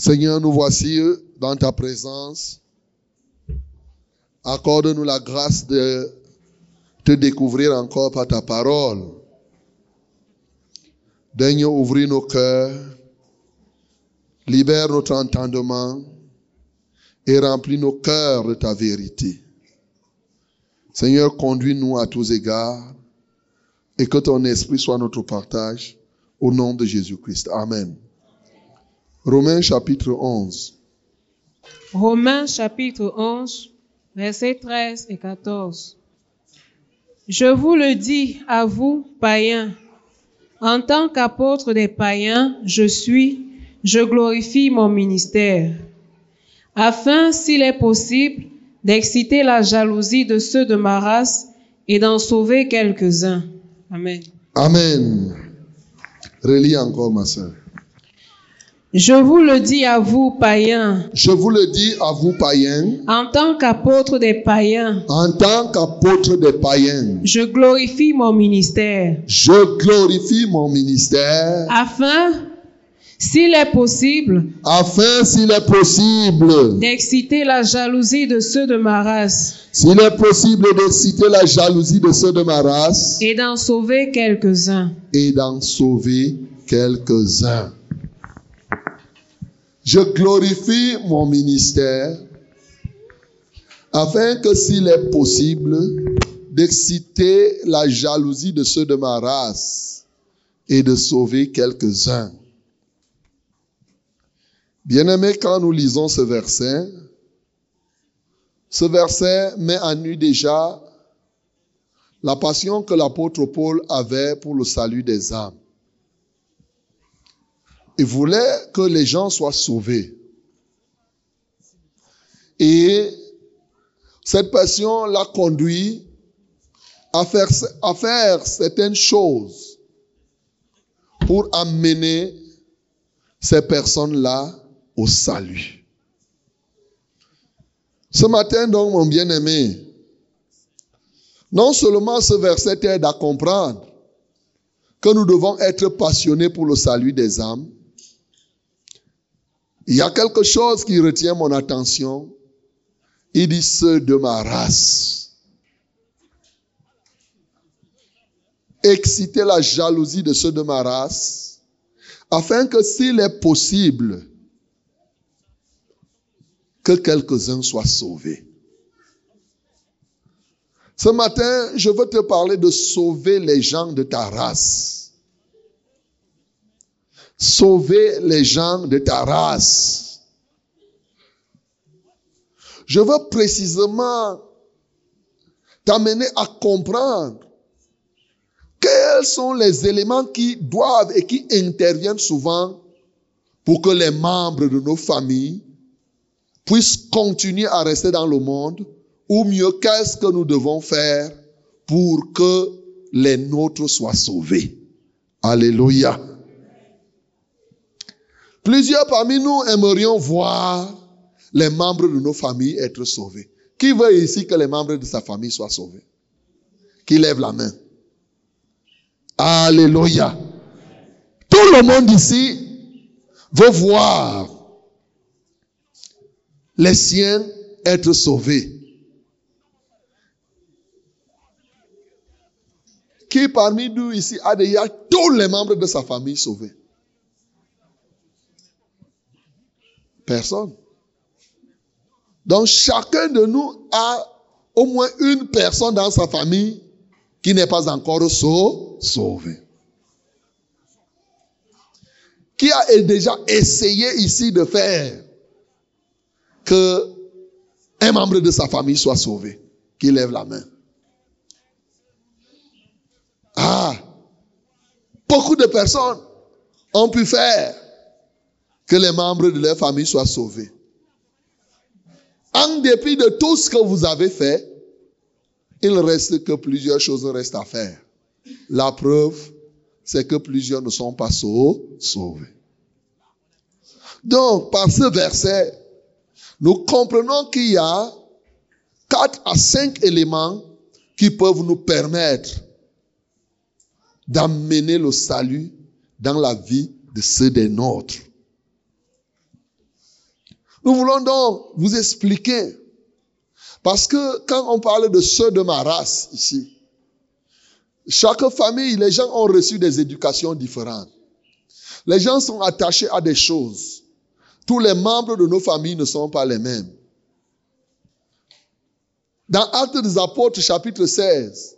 Seigneur, nous voici dans ta présence. Accorde-nous la grâce de te découvrir encore par ta parole. Daigne ouvrir nos cœurs, libère notre entendement et remplis nos cœurs de ta vérité. Seigneur, conduis-nous à tous égards et que ton esprit soit notre partage au nom de Jésus-Christ. Amen. Romains chapitre 11. Romains chapitre 11, versets 13 et 14. Je vous le dis à vous, païens, en tant qu'apôtre des païens, je suis, je glorifie mon ministère, afin, s'il est possible, d'exciter la jalousie de ceux de ma race et d'en sauver quelques-uns. Amen. Amen. Relis encore, ma soeur. Je vous le dis à vous, païens. Je vous le dis à vous, païens. En tant qu'apôtre des païens. En tant qu'apôtre des païens. Je glorifie mon ministère. Je glorifie mon ministère. Afin, s'il est possible. Afin, s'il est possible. D'exciter la jalousie de ceux de ma race. S'il est possible d'exciter la jalousie de ceux de ma race. Et d'en sauver quelques-uns. Et d'en sauver quelques-uns. Je glorifie mon ministère afin que s'il est possible d'exciter la jalousie de ceux de ma race et de sauver quelques-uns. Bien-aimés, quand nous lisons ce verset, ce verset met à nu déjà la passion que l'apôtre Paul avait pour le salut des âmes. Il voulait que les gens soient sauvés. Et cette passion l'a conduit à faire, certaines choses pour amener ces personnes-là au salut. Ce matin, donc, mon bien-aimé, non seulement ce verset aide à comprendre que nous devons être passionnés pour le salut des âmes, il y a quelque chose qui retient mon attention. Il dit ceux de ma race. Exciter la jalousie de ceux de ma race, afin que s'il est possible, que quelques-uns soient sauvés. Ce matin, je veux te parler de sauver les gens de ta race sauver les gens de ta race. Je veux précisément t'amener à comprendre quels sont les éléments qui doivent et qui interviennent souvent pour que les membres de nos familles puissent continuer à rester dans le monde, ou mieux, qu'est-ce que nous devons faire pour que les nôtres soient sauvés. Alléluia. Plusieurs parmi nous aimerions voir les membres de nos familles être sauvés. Qui veut ici que les membres de sa famille soient sauvés? Qui lève la main? Alléluia. Tout le monde ici veut voir les siens être sauvés. Qui parmi nous ici a déjà tous les membres de sa famille sauvés? Personne. Donc chacun de nous a au moins une personne dans sa famille qui n'est pas encore sauvé. Qui a déjà essayé ici de faire que un membre de sa famille soit sauvé Qui lève la main. Ah, beaucoup de personnes ont pu faire que les membres de leur famille soient sauvés. En dépit de tout ce que vous avez fait, il reste que plusieurs choses restent à faire. La preuve, c'est que plusieurs ne sont pas sauvés. Donc, par ce verset, nous comprenons qu'il y a quatre à cinq éléments qui peuvent nous permettre d'amener le salut dans la vie de ceux des nôtres. Nous voulons donc vous expliquer. Parce que quand on parle de ceux de ma race ici, chaque famille, les gens ont reçu des éducations différentes. Les gens sont attachés à des choses. Tous les membres de nos familles ne sont pas les mêmes. Dans Actes des Apôtres, chapitre 16,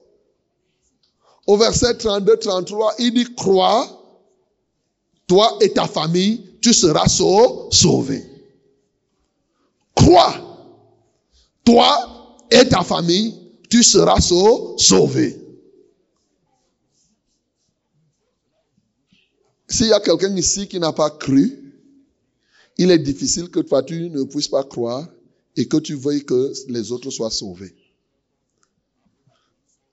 au verset 32-33, il dit, crois, toi et ta famille, tu seras sauvé. Crois, toi et ta famille, tu seras sauvé. S'il y a quelqu'un ici qui n'a pas cru, il est difficile que toi tu ne puisses pas croire et que tu veuilles que les autres soient sauvés.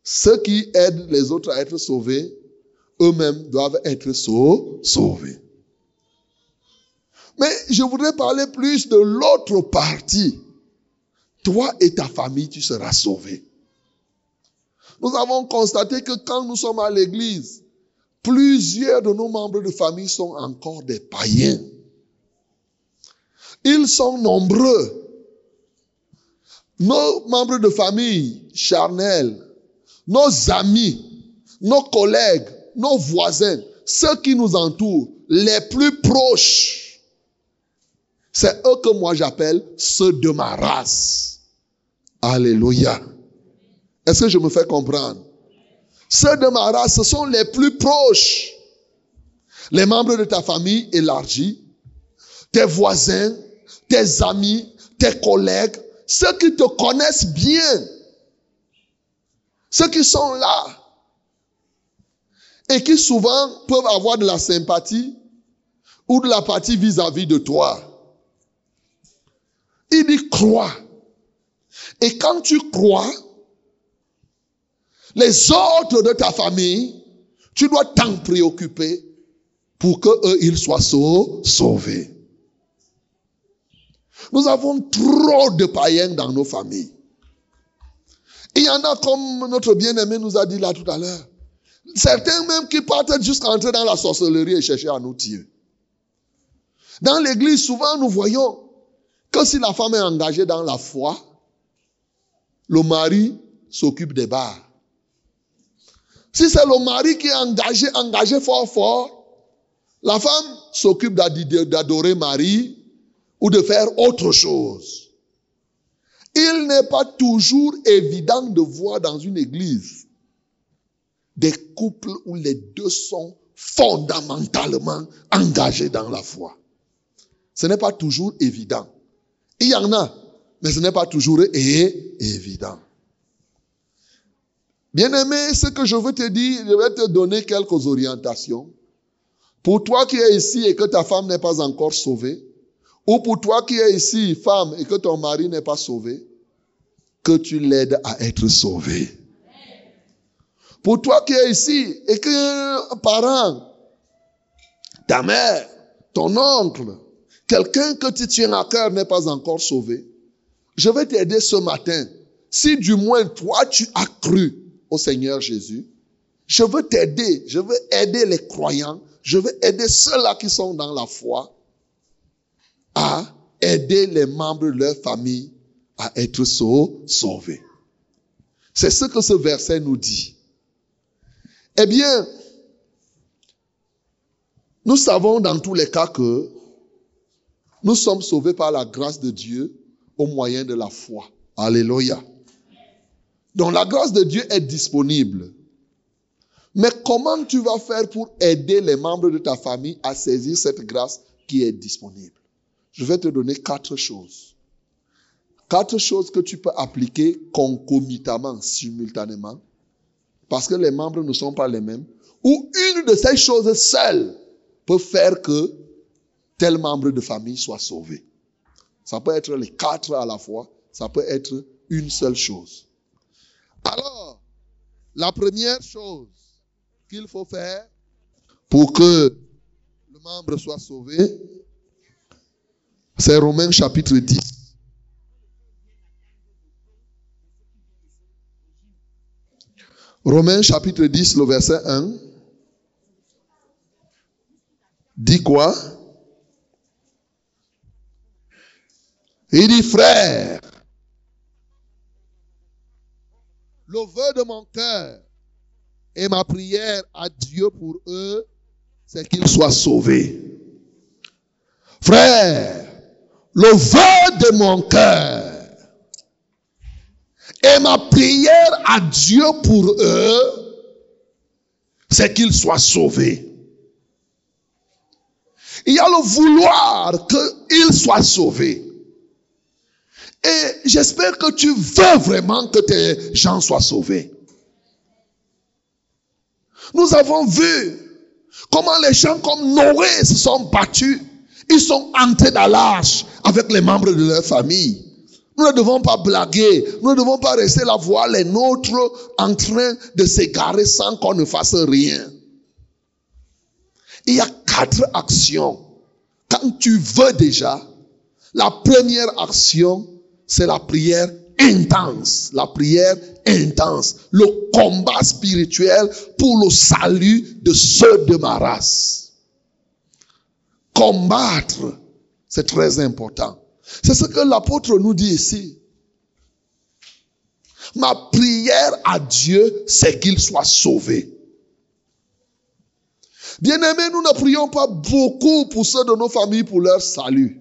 Ceux qui aident les autres à être sauvés, eux-mêmes doivent être sauvés. Mais je voudrais parler plus de l'autre partie. Toi et ta famille, tu seras sauvé. Nous avons constaté que quand nous sommes à l'église, plusieurs de nos membres de famille sont encore des païens. Ils sont nombreux. Nos membres de famille charnels, nos amis, nos collègues, nos voisins, ceux qui nous entourent, les plus proches, c'est eux que moi j'appelle ceux de ma race. Alléluia. Est-ce que je me fais comprendre? Ceux de ma race, ce sont les plus proches. Les membres de ta famille élargie, tes voisins, tes amis, tes collègues, ceux qui te connaissent bien, ceux qui sont là et qui souvent peuvent avoir de la sympathie ou de la partie vis-à-vis de toi. Il dit crois. Et quand tu crois, les autres de ta famille, tu dois t'en préoccuper pour que ils soient sauvés. Nous avons trop de païens dans nos familles. Il y en a comme notre bien-aimé nous a dit là tout à l'heure. Certains même qui partent jusqu'à entrer dans la sorcellerie et chercher à nous tuer. Dans l'église, souvent nous voyons que si la femme est engagée dans la foi, le mari s'occupe des bars. Si c'est le mari qui est engagé, engagé fort, fort, la femme s'occupe d'adorer Marie ou de faire autre chose. Il n'est pas toujours évident de voir dans une église des couples où les deux sont fondamentalement engagés dans la foi. Ce n'est pas toujours évident. Il y en a, mais ce n'est pas toujours évident. Bien-aimé, ce que je veux te dire, je vais te donner quelques orientations. Pour toi qui es ici et que ta femme n'est pas encore sauvée, ou pour toi qui es ici, femme, et que ton mari n'est pas sauvé, que tu l'aides à être sauvé. Pour toi qui es ici et que parent, ta mère, ton oncle, quelqu'un que tu tiens à cœur n'est pas encore sauvé, je vais t'aider ce matin. Si du moins toi tu as cru au Seigneur Jésus, je veux t'aider, je veux aider les croyants, je veux aider ceux-là qui sont dans la foi à aider les membres de leur famille à être sauvés. C'est ce que ce verset nous dit. Eh bien, nous savons dans tous les cas que nous sommes sauvés par la grâce de Dieu au moyen de la foi. Alléluia. Donc la grâce de Dieu est disponible. Mais comment tu vas faire pour aider les membres de ta famille à saisir cette grâce qui est disponible? Je vais te donner quatre choses. Quatre choses que tu peux appliquer concomitamment, simultanément, parce que les membres ne sont pas les mêmes, ou une de ces choses seules peut faire que tel membre de famille soit sauvé. Ça peut être les quatre à la fois, ça peut être une seule chose. Alors, la première chose qu'il faut faire pour que le membre soit sauvé, c'est Romains chapitre 10. Romains chapitre 10, le verset 1. Dit quoi? Il dit, frère, le vœu de mon cœur et ma prière à Dieu pour eux, c'est qu'ils soient sauvés. Frère, le vœu de mon cœur et ma prière à Dieu pour eux, c'est qu'ils soient sauvés. Il y a le vouloir qu'ils soient sauvés. Et j'espère que tu veux vraiment que tes gens soient sauvés. Nous avons vu comment les gens comme Noé se sont battus. Ils sont entrés dans l'arche avec les membres de leur famille. Nous ne devons pas blaguer. Nous ne devons pas rester là voir les nôtres en train de s'égarer sans qu'on ne fasse rien. Il y a quatre actions. Quand tu veux déjà, la première action, c'est la prière intense. La prière intense. Le combat spirituel pour le salut de ceux de ma race. Combattre, c'est très important. C'est ce que l'apôtre nous dit ici. Ma prière à Dieu, c'est qu'il soit sauvé. Bien-aimés, nous ne prions pas beaucoup pour ceux de nos familles pour leur salut.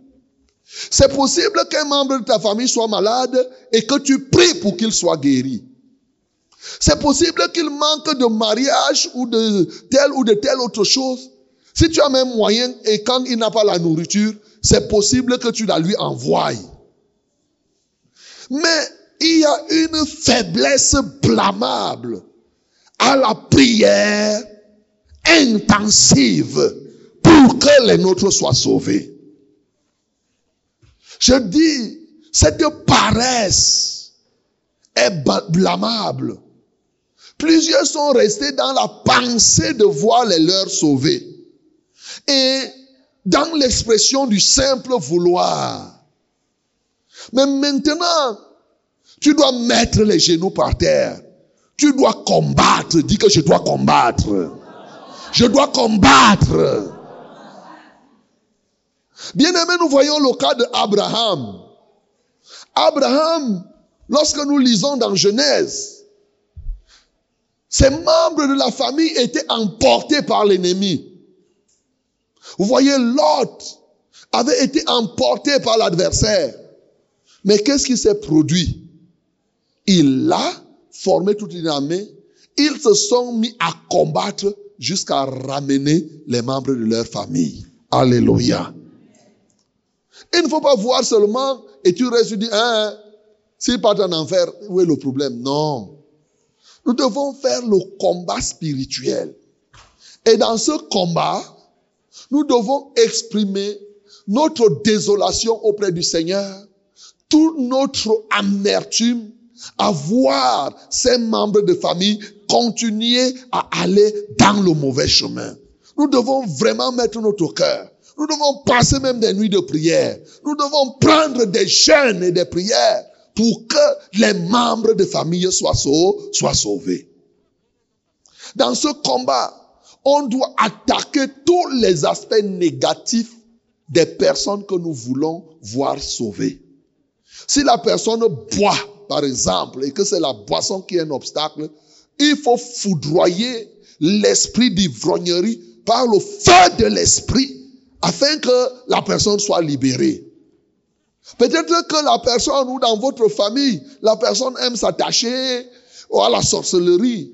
C'est possible qu'un membre de ta famille soit malade et que tu pries pour qu'il soit guéri. C'est possible qu'il manque de mariage ou de telle ou de telle autre chose. Si tu as même moyen et quand il n'a pas la nourriture, c'est possible que tu la lui envoies. Mais il y a une faiblesse blâmable à la prière intensive pour que les nôtres soient sauvés. Je dis, cette paresse est blâmable. Plusieurs sont restés dans la pensée de voir les leurs sauvés. Et dans l'expression du simple vouloir. Mais maintenant, tu dois mettre les genoux par terre. Tu dois combattre. Dis que je dois combattre. Je dois combattre. Bien aimé, nous voyons le cas d'Abraham. Abraham, lorsque nous lisons dans Genèse, ses membres de la famille étaient emportés par l'ennemi. Vous voyez, Lot avait été emporté par l'adversaire. Mais qu'est-ce qui s'est produit? Il a formé toute une armée. Ils se sont mis à combattre jusqu'à ramener les membres de leur famille. Alléluia. Il ne faut pas voir seulement et tu restes, tu dis, hein, s'il part en enfer, où est le problème? Non. Nous devons faire le combat spirituel. Et dans ce combat, nous devons exprimer notre désolation auprès du Seigneur, toute notre amertume à voir ces membres de famille continuer à aller dans le mauvais chemin. Nous devons vraiment mettre notre cœur. Nous devons passer même des nuits de prière. Nous devons prendre des jeûnes et des prières pour que les membres de famille soient sauvés. Soient sauvés. Dans ce combat, on doit attaquer tous les aspects négatifs des personnes que nous voulons voir sauvées. Si la personne boit, par exemple, et que c'est la boisson qui est un obstacle, il faut foudroyer l'esprit d'ivrognerie par le feu de l'esprit afin que la personne soit libérée. Peut-être que la personne ou dans votre famille, la personne aime s'attacher à la sorcellerie.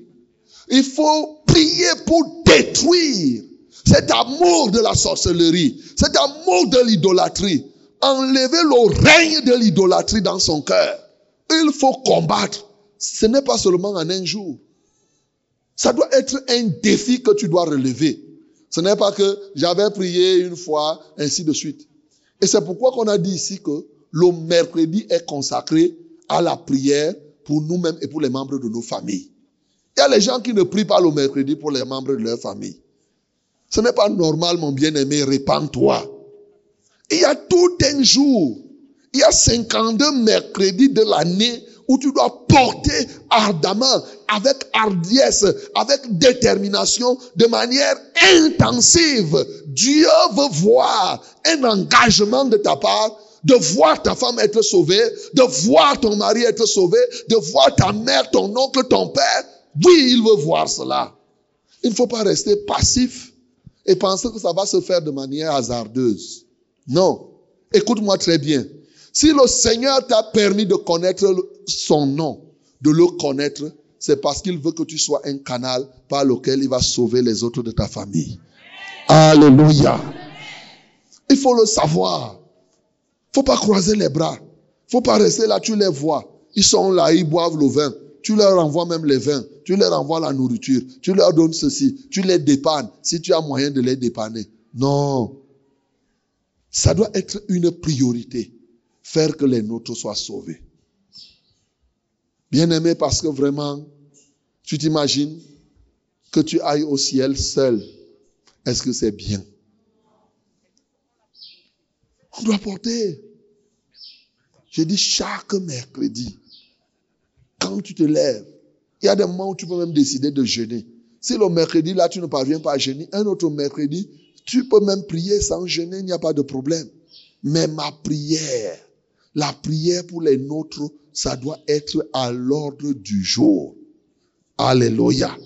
Il faut prier pour détruire cet amour de la sorcellerie, cet amour de l'idolâtrie. Enlever le règne de l'idolâtrie dans son cœur. Il faut combattre. Ce n'est pas seulement en un jour. Ça doit être un défi que tu dois relever. Ce n'est pas que j'avais prié une fois, ainsi de suite. Et c'est pourquoi qu'on a dit ici que le mercredi est consacré à la prière pour nous-mêmes et pour les membres de nos familles. Il y a les gens qui ne prient pas le mercredi pour les membres de leur famille. Ce n'est pas normal, mon bien-aimé, répands-toi. Il y a tout un jour, il y a 52 mercredis de l'année où tu dois porter ardemment, avec hardiesse, avec détermination, de manière intensive. Dieu veut voir un engagement de ta part de voir ta femme être sauvée, de voir ton mari être sauvé, de voir ta mère, ton oncle, ton père. Oui, il veut voir cela. Il ne faut pas rester passif et penser que ça va se faire de manière hasardeuse. Non. Écoute-moi très bien. Si le Seigneur t'a permis de connaître son nom, de le connaître, c'est parce qu'il veut que tu sois un canal par lequel il va sauver les autres de ta famille. Alléluia. Il faut le savoir. Faut pas croiser les bras. Faut pas rester là, tu les vois. Ils sont là, ils boivent le vin. Tu leur envoies même les vins. Tu leur envoies la nourriture. Tu leur donnes ceci. Tu les dépannes si tu as moyen de les dépanner. Non. Ça doit être une priorité. Faire que les nôtres soient sauvés. Bien aimé parce que vraiment, tu t'imagines que tu ailles au ciel seul. Est-ce que c'est bien? On doit porter. J'ai dit chaque mercredi, quand tu te lèves, il y a des moments où tu peux même décider de jeûner. Si le mercredi, là, tu ne parviens pas à jeûner, un autre mercredi, tu peux même prier sans jeûner, il n'y a pas de problème. Mais ma prière, la prière pour les nôtres, ça doit être à l'ordre du jour. Alléluia.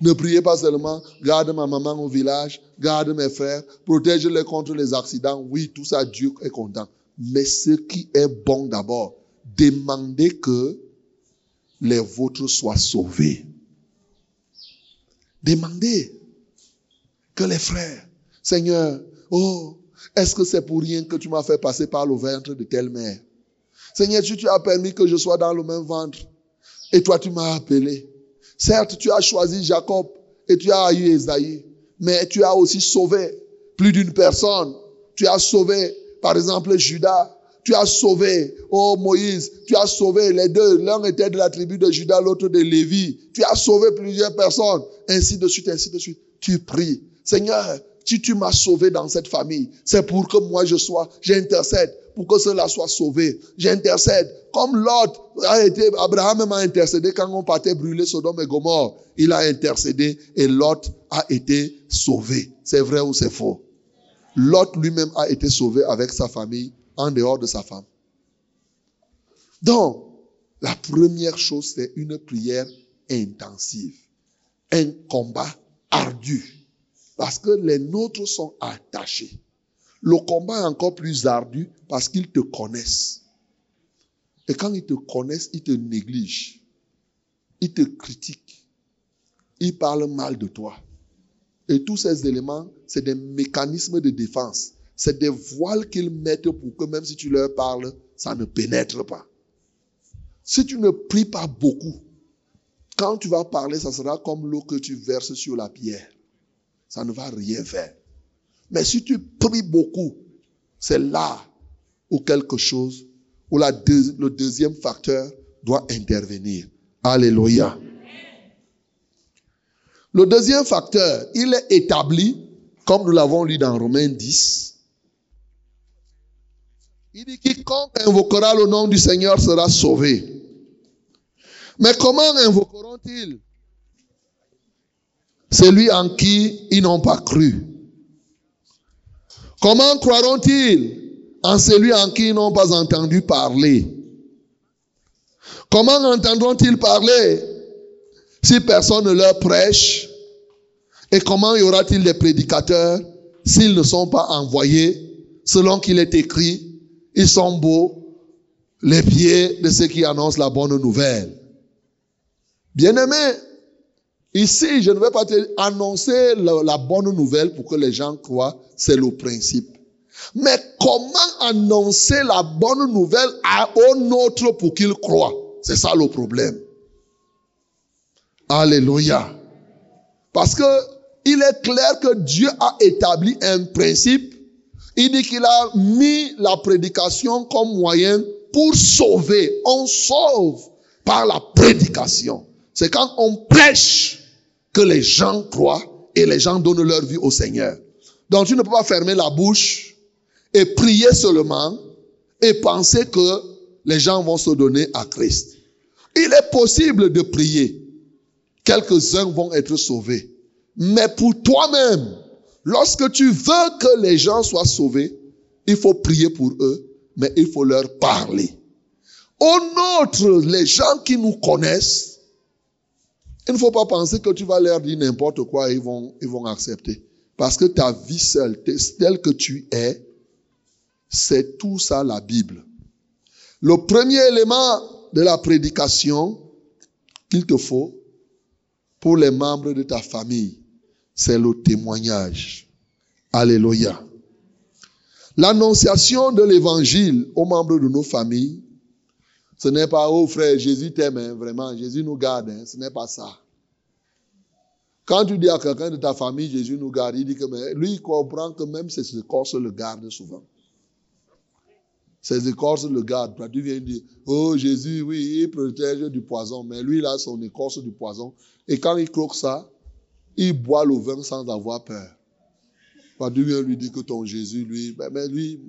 Ne priez pas seulement, garde ma maman au village, garde mes frères, protège-les contre les accidents. Oui, tout ça, Dieu est content. Mais ce qui est bon d'abord, demandez que les vôtres soient sauvés. Demandez que les frères, Seigneur, oh, est-ce que c'est pour rien que tu m'as fait passer par le ventre de telle mère? Seigneur, tu, tu as permis que je sois dans le même ventre. Et toi, tu m'as appelé. Certes, tu as choisi Jacob et tu as eu Esaïe, mais tu as aussi sauvé plus d'une personne. Tu as sauvé, par exemple, Judas. Tu as sauvé, oh Moïse, tu as sauvé les deux. L'un était de la tribu de Judas, l'autre de Lévi. Tu as sauvé plusieurs personnes, ainsi de suite, ainsi de suite. Tu pries. Seigneur, si tu m'as sauvé dans cette famille, c'est pour que moi je sois, j'intercède pour que cela soit sauvé. J'intercède. Comme Lot a été, Abraham m'a intercédé quand on partait brûler Sodome et Gomorre. Il a intercédé et Lot a été sauvé. C'est vrai ou c'est faux? Lot lui-même a été sauvé avec sa famille en dehors de sa femme. Donc, la première chose, c'est une prière intensive. Un combat ardu. Parce que les nôtres sont attachés. Le combat est encore plus ardu parce qu'ils te connaissent. Et quand ils te connaissent, ils te négligent. Ils te critiquent. Ils parlent mal de toi. Et tous ces éléments, c'est des mécanismes de défense. C'est des voiles qu'ils mettent pour que même si tu leur parles, ça ne pénètre pas. Si tu ne pries pas beaucoup, quand tu vas parler, ça sera comme l'eau que tu verses sur la pierre. Ça ne va rien faire. Mais si tu pries beaucoup, c'est là où quelque chose, où le deuxième facteur doit intervenir. Alléluia. Le deuxième facteur, il est établi, comme nous l'avons lu dans Romains 10. Il dit quiconque invoquera le nom du Seigneur sera sauvé. Mais comment invoqueront-ils? Celui en qui ils n'ont pas cru Comment croiront-ils en celui en qui ils n'ont pas entendu parler? Comment entendront-ils parler si personne ne leur prêche? Et comment y aura-t-il des prédicateurs s'ils ne sont pas envoyés selon qu'il est écrit Ils sont beaux, les pieds de ceux qui annoncent la bonne nouvelle. Bien-aimé, Ici, je ne vais pas te annoncer la, bonne nouvelle pour que les gens croient, c'est le principe. Mais comment annoncer la bonne nouvelle à un autre pour qu'il croit C'est ça le problème. Alléluia. Parce que il est clair que Dieu a établi un principe. Il dit qu'il a mis la prédication comme moyen pour sauver. On sauve par la prédication. C'est quand on prêche que les gens croient et les gens donnent leur vie au Seigneur. Donc tu ne peux pas fermer la bouche et prier seulement et penser que les gens vont se donner à Christ. Il est possible de prier. Quelques-uns vont être sauvés. Mais pour toi-même, lorsque tu veux que les gens soient sauvés, il faut prier pour eux, mais il faut leur parler. Au nôtre, les gens qui nous connaissent, il ne faut pas penser que tu vas leur dire n'importe quoi et ils vont, ils vont accepter. Parce que ta vie seule, telle que tu es, c'est tout ça la Bible. Le premier élément de la prédication qu'il te faut pour les membres de ta famille, c'est le témoignage. Alléluia. L'annonciation de l'évangile aux membres de nos familles, ce n'est pas, oh frère, Jésus t'aime, hein, vraiment, Jésus nous garde, hein, ce n'est pas ça. Quand tu dis à quelqu'un de ta famille, Jésus nous garde, il dit que lui, il comprend que même ses écorces le gardent souvent. Ses écorces le gardent. Tu viens dire, oh Jésus, oui, il protège du poison, mais lui, il a son écorce du poison. Et quand il croque ça, il boit le vin sans avoir peur. Tu viens lui dire que ton Jésus, lui, ben, mais lui,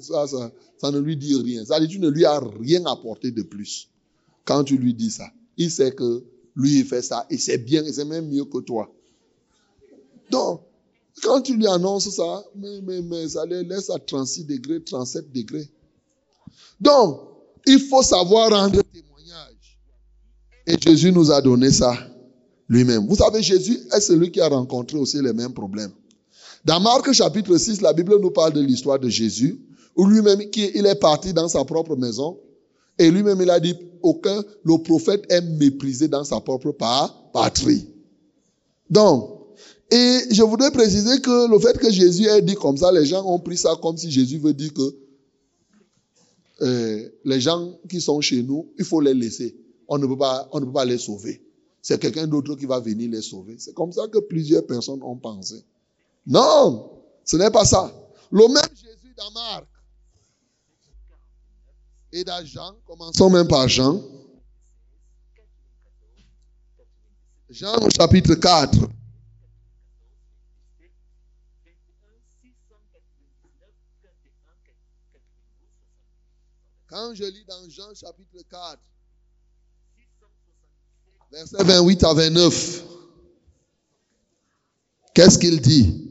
ça, ça, ça, ne lui dit rien. Ça dit, tu ne lui as rien apporté de plus. Quand tu lui dis ça, il sait que lui, il fait ça, et c'est bien, et c'est même mieux que toi. Donc, quand tu lui annonces ça, mais, mais, mais ça les laisse à 36 degrés, 37 degrés. Donc, il faut savoir rendre témoignage. Et Jésus nous a donné ça lui-même. Vous savez, Jésus est celui qui a rencontré aussi les mêmes problèmes. Dans Marc chapitre 6, la Bible nous parle de l'histoire de Jésus, où lui-même, il est parti dans sa propre maison, et lui-même, il a dit, aucun, le prophète est méprisé dans sa propre patrie. Donc, et je voudrais préciser que le fait que Jésus ait dit comme ça, les gens ont pris ça comme si Jésus veut dire que euh, les gens qui sont chez nous, il faut les laisser. On ne peut pas, on ne peut pas les sauver. C'est quelqu'un d'autre qui va venir les sauver. C'est comme ça que plusieurs personnes ont pensé. Non, ce n'est pas ça. Le même Jésus dans Marc et dans Jean, commençons même par Jean. Jean au chapitre 4. Quand je lis dans Jean chapitre 4, verset 28 à 29, qu'est-ce qu'il dit?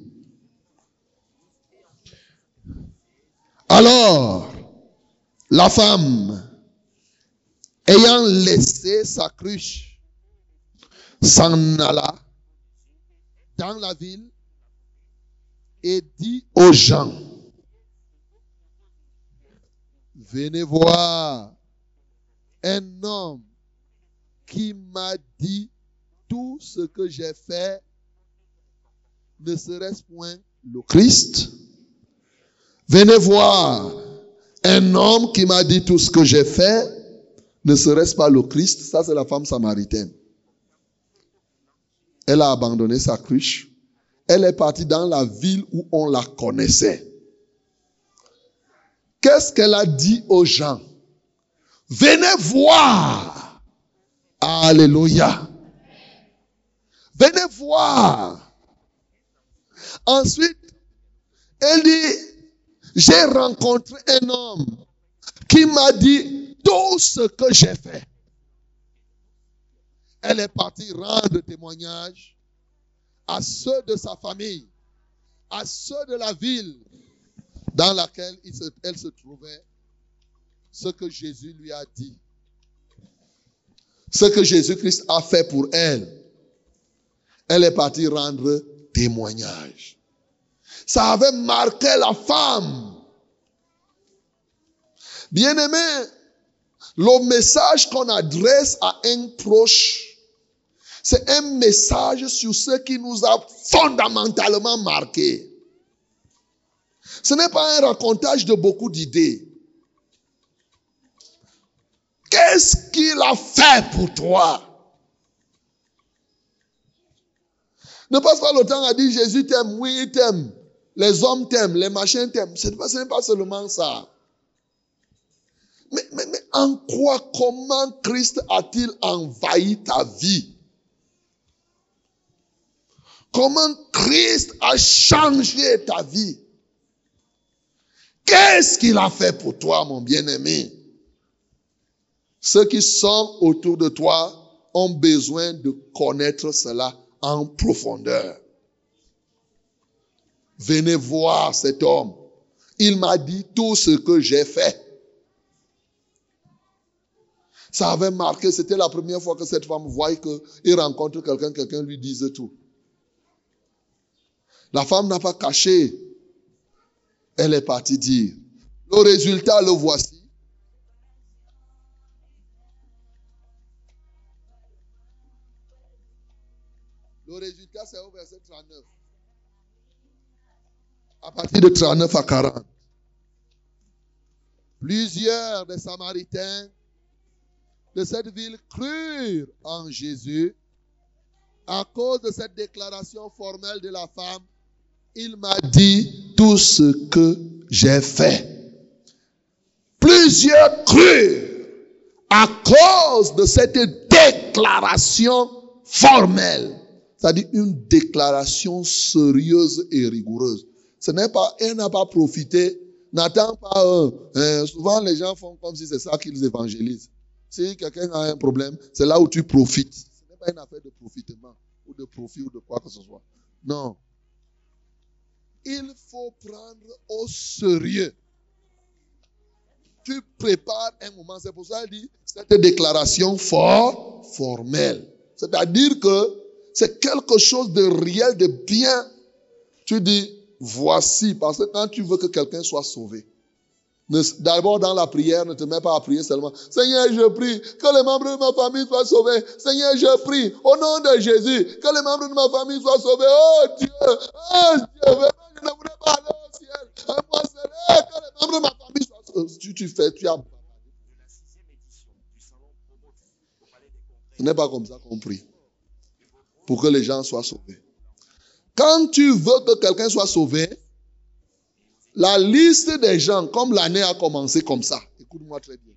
Alors, la femme, ayant laissé sa cruche, s'en alla dans la ville et dit aux gens, venez voir un homme qui m'a dit tout ce que j'ai fait, ne serait-ce point le Christ Venez voir un homme qui m'a dit tout ce que j'ai fait, ne serait-ce pas le Christ Ça, c'est la femme samaritaine. Elle a abandonné sa cruche. Elle est partie dans la ville où on la connaissait. Qu'est-ce qu'elle a dit aux gens? Venez voir. Alléluia. Venez voir. Ensuite, elle dit, j'ai rencontré un homme qui m'a dit tout ce que j'ai fait. Elle est partie rendre témoignage à ceux de sa famille, à ceux de la ville dans laquelle elle se trouvait, ce que Jésus lui a dit, ce que Jésus-Christ a fait pour elle. Elle est partie rendre témoignage. Ça avait marqué la femme. Bien-aimé, le message qu'on adresse à un proche, c'est un message sur ce qui nous a fondamentalement marqué. Ce n'est pas un racontage de beaucoup d'idées. Qu'est-ce qu'il a fait pour toi? Ne passe pas le temps à dire Jésus t'aime, oui, il t'aime. Les hommes t'aiment, les machins t'aiment. Ce n'est pas, seulement ça. Mais, en quoi, comment Christ a-t-il envahi ta vie? Comment Christ a changé ta vie? Qu'est-ce qu'il a fait pour toi, mon bien-aimé? Ceux qui sont autour de toi ont besoin de connaître cela en profondeur. Venez voir cet homme. Il m'a dit tout ce que j'ai fait. Ça avait marqué, c'était la première fois que cette femme voyait qu'il rencontre quelqu'un, quelqu'un lui dise tout. La femme n'a pas caché. Elle est partie dire. Le résultat, le voici. Le résultat, c'est au verset 39. À partir de 39 à 40. Plusieurs des Samaritains de cette ville crurent en Jésus à cause de cette déclaration formelle de la femme. Il m'a dit tout ce que j'ai fait. Plusieurs crurent à cause de cette déclaration formelle. C'est-à-dire une déclaration sérieuse et rigoureuse. Ce n'est pas, elle n'a pas profité. N'attends pas un. Hein, souvent, les gens font comme si c'est ça qu'ils évangélisent. Si quelqu'un a un problème, c'est là où tu profites. Ce n'est pas une affaire de profitement ou de profit ou de quoi que ce soit. Non. Il faut prendre au sérieux. Tu prépares un moment. C'est pour ça qu'il dit cette déclaration fort, formelle. C'est-à-dire que c'est quelque chose de réel, de bien. Tu dis, voici, parce que quand tu veux que quelqu'un soit sauvé, D'abord, dans la prière, ne te mets pas à prier seulement. Seigneur, je prie que les membres de ma famille soient sauvés. Seigneur, je prie au nom de Jésus que les membres de ma famille soient sauvés. Oh Dieu, oh Dieu, je ne voudrais pas aller au ciel. Moi, c'est que les membres de ma famille soient sauvés. Tu, tu fais, tu as. Ce n'est pas comme ça qu'on prie. Pour que les gens soient sauvés. Quand tu veux que quelqu'un soit sauvé, la liste des gens, comme l'année a commencé comme ça, écoute-moi très bien.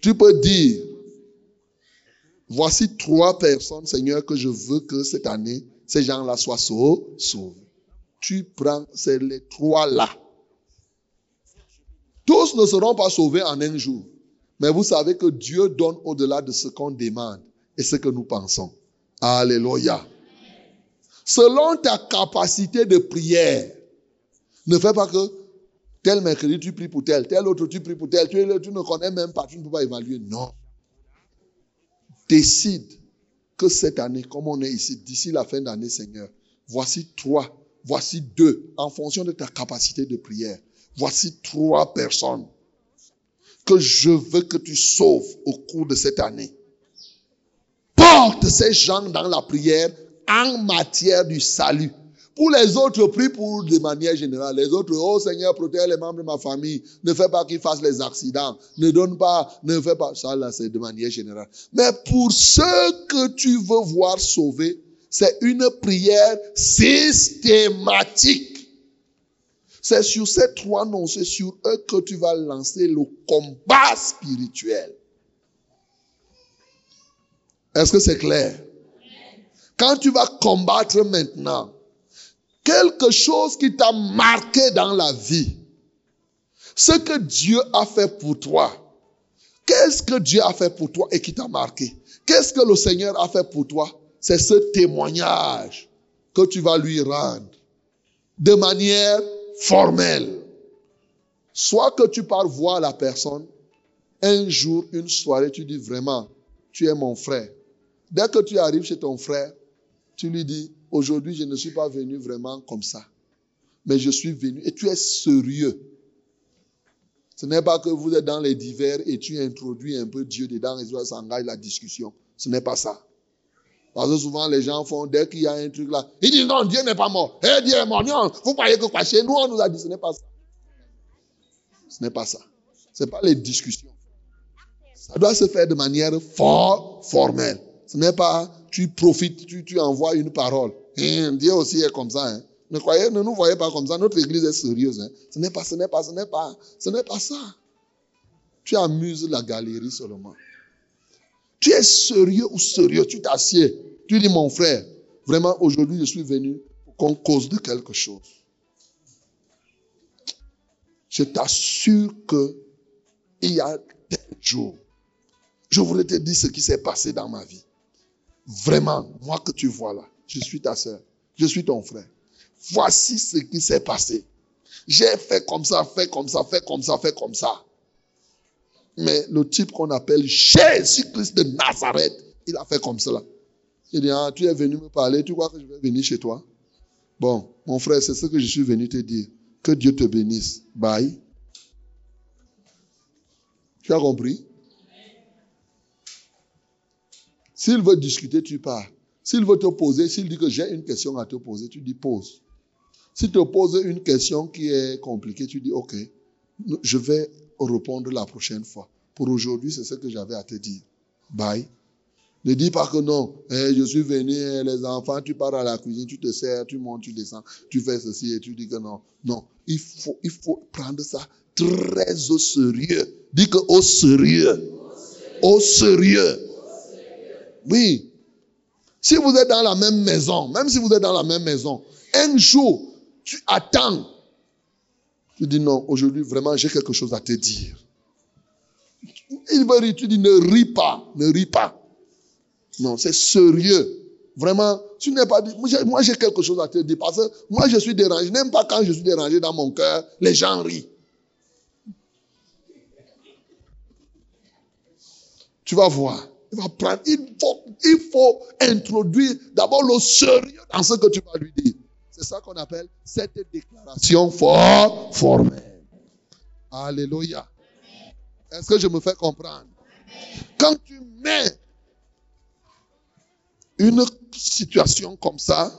Tu peux dire, voici trois personnes, Seigneur, que je veux que cette année, ces gens-là soient sauvés. Tu prends, c'est les trois-là. Tous ne seront pas sauvés en un jour. Mais vous savez que Dieu donne au-delà de ce qu'on demande et ce que nous pensons. Alléluia. Selon ta capacité de prière, ne fais pas que tel mercredi tu pries pour tel, tel autre tu pries pour tel, tu, tu ne connais même pas, tu ne peux pas évaluer. Non. Décide que cette année, comme on est ici, d'ici la fin d'année, Seigneur, voici trois, voici deux, en fonction de ta capacité de prière. Voici trois personnes que je veux que tu sauves au cours de cette année. Porte ces gens dans la prière en matière du salut. Pour les autres, prie pour de manière générale. Les autres, oh Seigneur, protège les membres de ma famille. Ne fais pas qu'ils fassent les accidents. Ne donne pas, ne fais pas. Ça, là, c'est de manière générale. Mais pour ceux que tu veux voir sauvés, c'est une prière systématique. C'est sur ces trois noms, c'est sur eux que tu vas lancer le combat spirituel. Est-ce que c'est clair? Quand tu vas combattre maintenant, quelque chose qui t'a marqué dans la vie, ce que Dieu a fait pour toi, qu'est-ce que Dieu a fait pour toi et qui t'a marqué? Qu'est-ce que le Seigneur a fait pour toi? C'est ce témoignage que tu vas lui rendre de manière formelle. Soit que tu pars voir la personne, un jour, une soirée, tu dis vraiment, tu es mon frère. Dès que tu arrives chez ton frère, tu lui dis, Aujourd'hui, je ne suis pas venu vraiment comme ça. Mais je suis venu et tu es sérieux. Ce n'est pas que vous êtes dans les divers et tu introduis un peu Dieu dedans et ça engage la discussion. Ce n'est pas ça. Parce que souvent les gens font, dès qu'il y a un truc là, ils disent non, Dieu n'est pas mort. Eh, Dieu est mort. Non, vous croyez que quoi Chez nous, on nous a dit, ce n'est pas ça. Ce n'est pas ça. Ce n'est pas les discussions. Ça doit se faire de manière fort formelle. Ce n'est pas tu profites, tu, envoies une parole. Hein, Dieu aussi est comme ça. Hein. Ne, croyez, ne nous voyez pas comme ça. Notre église est sérieuse. Hein. Ce n'est pas, ce n'est pas, ce n'est pas, ce n'est pas ça. Tu amuses la galerie seulement. Tu es sérieux ou sérieux, tu t'assieds. Tu dis, mon frère, vraiment, aujourd'hui, je suis venu pour qu'on cause de quelque chose. Je t'assure que il y a tel jour, je voulais te dire ce qui s'est passé dans ma vie. Vraiment, moi que tu vois là, je suis ta soeur, je suis ton frère. Voici ce qui s'est passé. J'ai fait comme ça, fait comme ça, fait comme ça, fait comme ça. Mais le type qu'on appelle Jésus-Christ de Nazareth, il a fait comme cela. Il dit, ah, tu es venu me parler, tu crois que je vais venir chez toi? Bon, mon frère, c'est ce que je suis venu te dire. Que Dieu te bénisse. Bye. Tu as compris? S'il veut discuter, tu pars. S'il veut te poser, s'il dit que j'ai une question à te poser, tu dis pose. S'il te pose une question qui est compliquée, tu dis ok, je vais répondre la prochaine fois. Pour aujourd'hui, c'est ce que j'avais à te dire. Bye. Ne dis pas que non, eh, je suis venu, eh, les enfants, tu pars à la cuisine, tu te sers, tu montes, tu descends, tu fais ceci et tu dis que non. Non, il faut, il faut prendre ça très au sérieux. Dis que au sérieux. Au sérieux. Oui. Si vous êtes dans la même maison, même si vous êtes dans la même maison, un jour, tu attends. Tu dis non, aujourd'hui, vraiment, j'ai quelque chose à te dire. Il va rire, tu dis ne ris pas, ne ris pas. Non, c'est sérieux. Vraiment, tu n'es pas dit, moi j'ai quelque chose à te dire parce que moi je suis dérangé. N'aime pas quand je suis dérangé dans mon cœur, les gens rient. Tu vas voir. Il va prendre, il faut, introduire d'abord le sérieux dans ce que tu vas lui dire. C'est ça qu'on appelle cette déclaration formelle. Alléluia. Est-ce que je me fais comprendre? Quand tu mets une situation comme ça,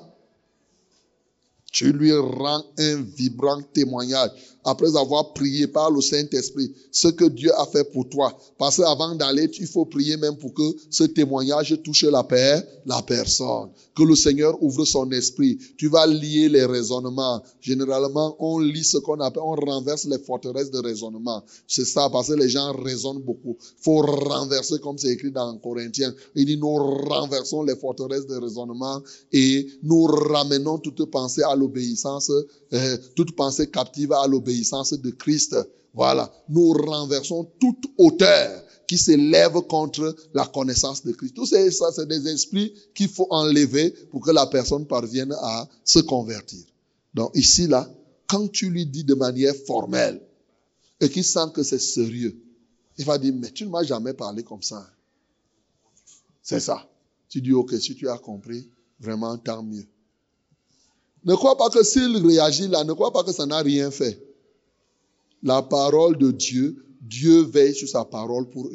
tu lui rends un vibrant témoignage après avoir prié par le Saint-Esprit ce que Dieu a fait pour toi. Parce qu'avant d'aller, il faut prier même pour que ce témoignage touche la paix, la personne. Que le Seigneur ouvre son esprit. Tu vas lier les raisonnements. Généralement, on lit ce qu'on appelle, on renverse les forteresses de raisonnement. C'est ça, parce que les gens raisonnent beaucoup. faut renverser, comme c'est écrit dans Corinthiens. Il dit, nous renversons les forteresses de raisonnement et nous ramenons toute pensée à l'obéissance, euh, toute pensée captive à l'obéissance de Christ. Voilà, nous renversons toute hauteur qui s'élève contre la connaissance de Christ. Tout ça, c'est des esprits qu'il faut enlever pour que la personne parvienne à se convertir. Donc ici, là, quand tu lui dis de manière formelle et qu'il sent que c'est sérieux, il va dire, mais tu ne m'as jamais parlé comme ça. C'est ça. Tu dis, ok, si tu as compris, vraiment, tant mieux. Ne crois pas que s'il réagit là, ne crois pas que ça n'a rien fait la parole de Dieu, Dieu veille sur sa parole pour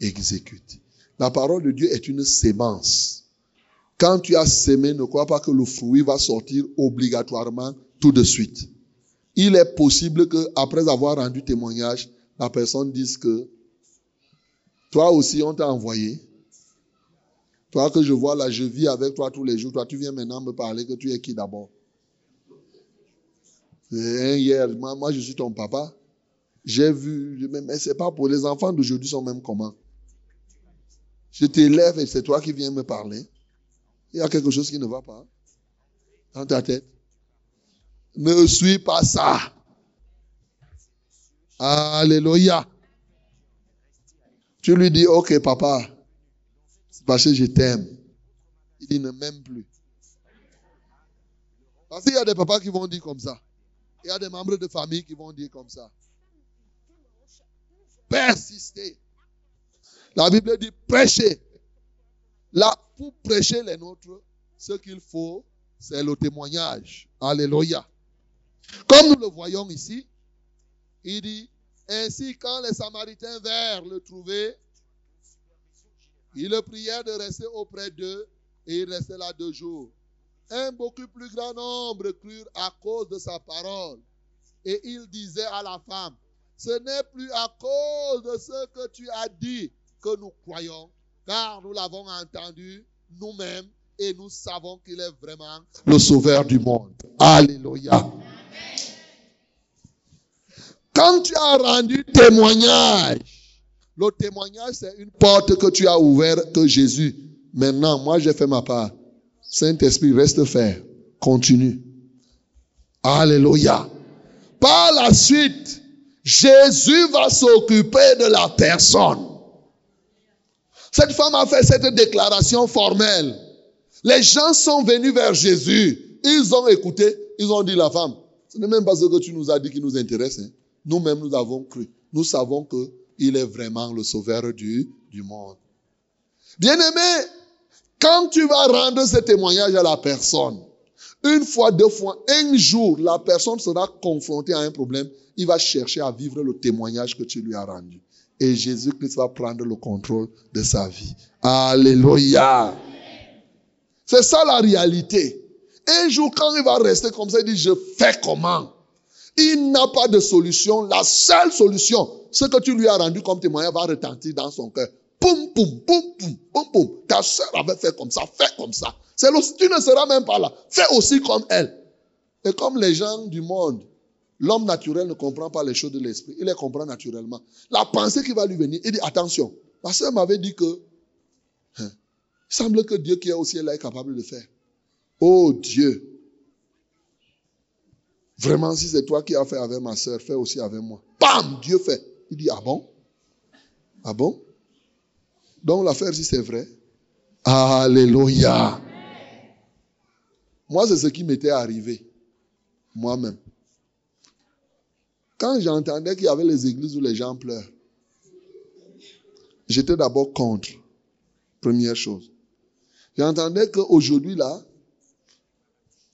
exécuter. La parole de Dieu est une sémence. Quand tu as sémé, ne crois pas que le fruit va sortir obligatoirement tout de suite. Il est possible que après avoir rendu témoignage, la personne dise que toi aussi on t'a envoyé. Toi que je vois là, je vis avec toi tous les jours. Toi, tu viens maintenant me parler que tu es qui d'abord hier, moi, je suis ton papa. J'ai vu, mais c'est pas pour les enfants d'aujourd'hui sont même comment? Je t'élève et c'est toi qui viens me parler. Il y a quelque chose qui ne va pas dans ta tête. Ne suis pas ça. Alléluia. Tu lui dis, ok papa, parce que je t'aime. Il ne m'aime plus. Parce qu'il y a des papas qui vont dire comme ça. Il y a des membres de famille qui vont dire comme ça. Persister. La Bible dit prêcher. Là, pour prêcher les nôtres, ce qu'il faut, c'est le témoignage. Alléluia. Comme nous le voyons ici, il dit, ainsi quand les Samaritains vinrent le trouver, ils le prièrent de rester auprès d'eux et il restait là deux jours. Un beaucoup plus grand nombre crurent à cause de sa parole. Et il disait à la femme, ce n'est plus à cause de ce que tu as dit que nous croyons, car nous l'avons entendu nous-mêmes et nous savons qu'il est vraiment le sauveur du monde. Alléluia. Quand tu as rendu témoignage, le témoignage c'est une porte que tu as ouverte que Jésus. Maintenant, moi j'ai fait ma part. Saint-Esprit, reste faire. Continue. Alléluia. Par la suite, Jésus va s'occuper de la personne. Cette femme a fait cette déclaration formelle. Les gens sont venus vers Jésus. Ils ont écouté. Ils ont dit la femme, Ce n'est même pas ce que tu nous as dit qui nous intéresse. hein. Nous-mêmes, nous avons cru. Nous savons qu'il est vraiment le sauveur du, du monde. Bien-aimé, quand tu vas rendre ce témoignage à la personne, une fois, deux fois, un jour, la personne sera confrontée à un problème. Il va chercher à vivre le témoignage que tu lui as rendu. Et Jésus-Christ va prendre le contrôle de sa vie. Alléluia. C'est ça la réalité. Un jour, quand il va rester comme ça, il dit, je fais comment? Il n'a pas de solution. La seule solution, ce que tu lui as rendu comme témoignage va retentir dans son cœur. Poum, poum, poum, poum, poum, poum. Ta soeur avait fait comme ça, fais comme ça. Tu ne seras même pas là. Fais aussi comme elle. Et comme les gens du monde, l'homme naturel ne comprend pas les choses de l'esprit. Il les comprend naturellement. La pensée qui va lui venir, il dit, attention, ma soeur m'avait dit que, hein, il semble que Dieu qui est au ciel est capable de faire. Oh Dieu, vraiment si c'est toi qui as fait avec ma soeur, fais aussi avec moi. Bam, Dieu fait. Il dit, ah bon? Ah bon? Donc l'affaire, si c'est vrai, Alléluia. Moi, c'est ce qui m'était arrivé, moi-même. Quand j'entendais qu'il y avait les églises où les gens pleurent, j'étais d'abord contre. Première chose. J'entendais qu'aujourd'hui, là,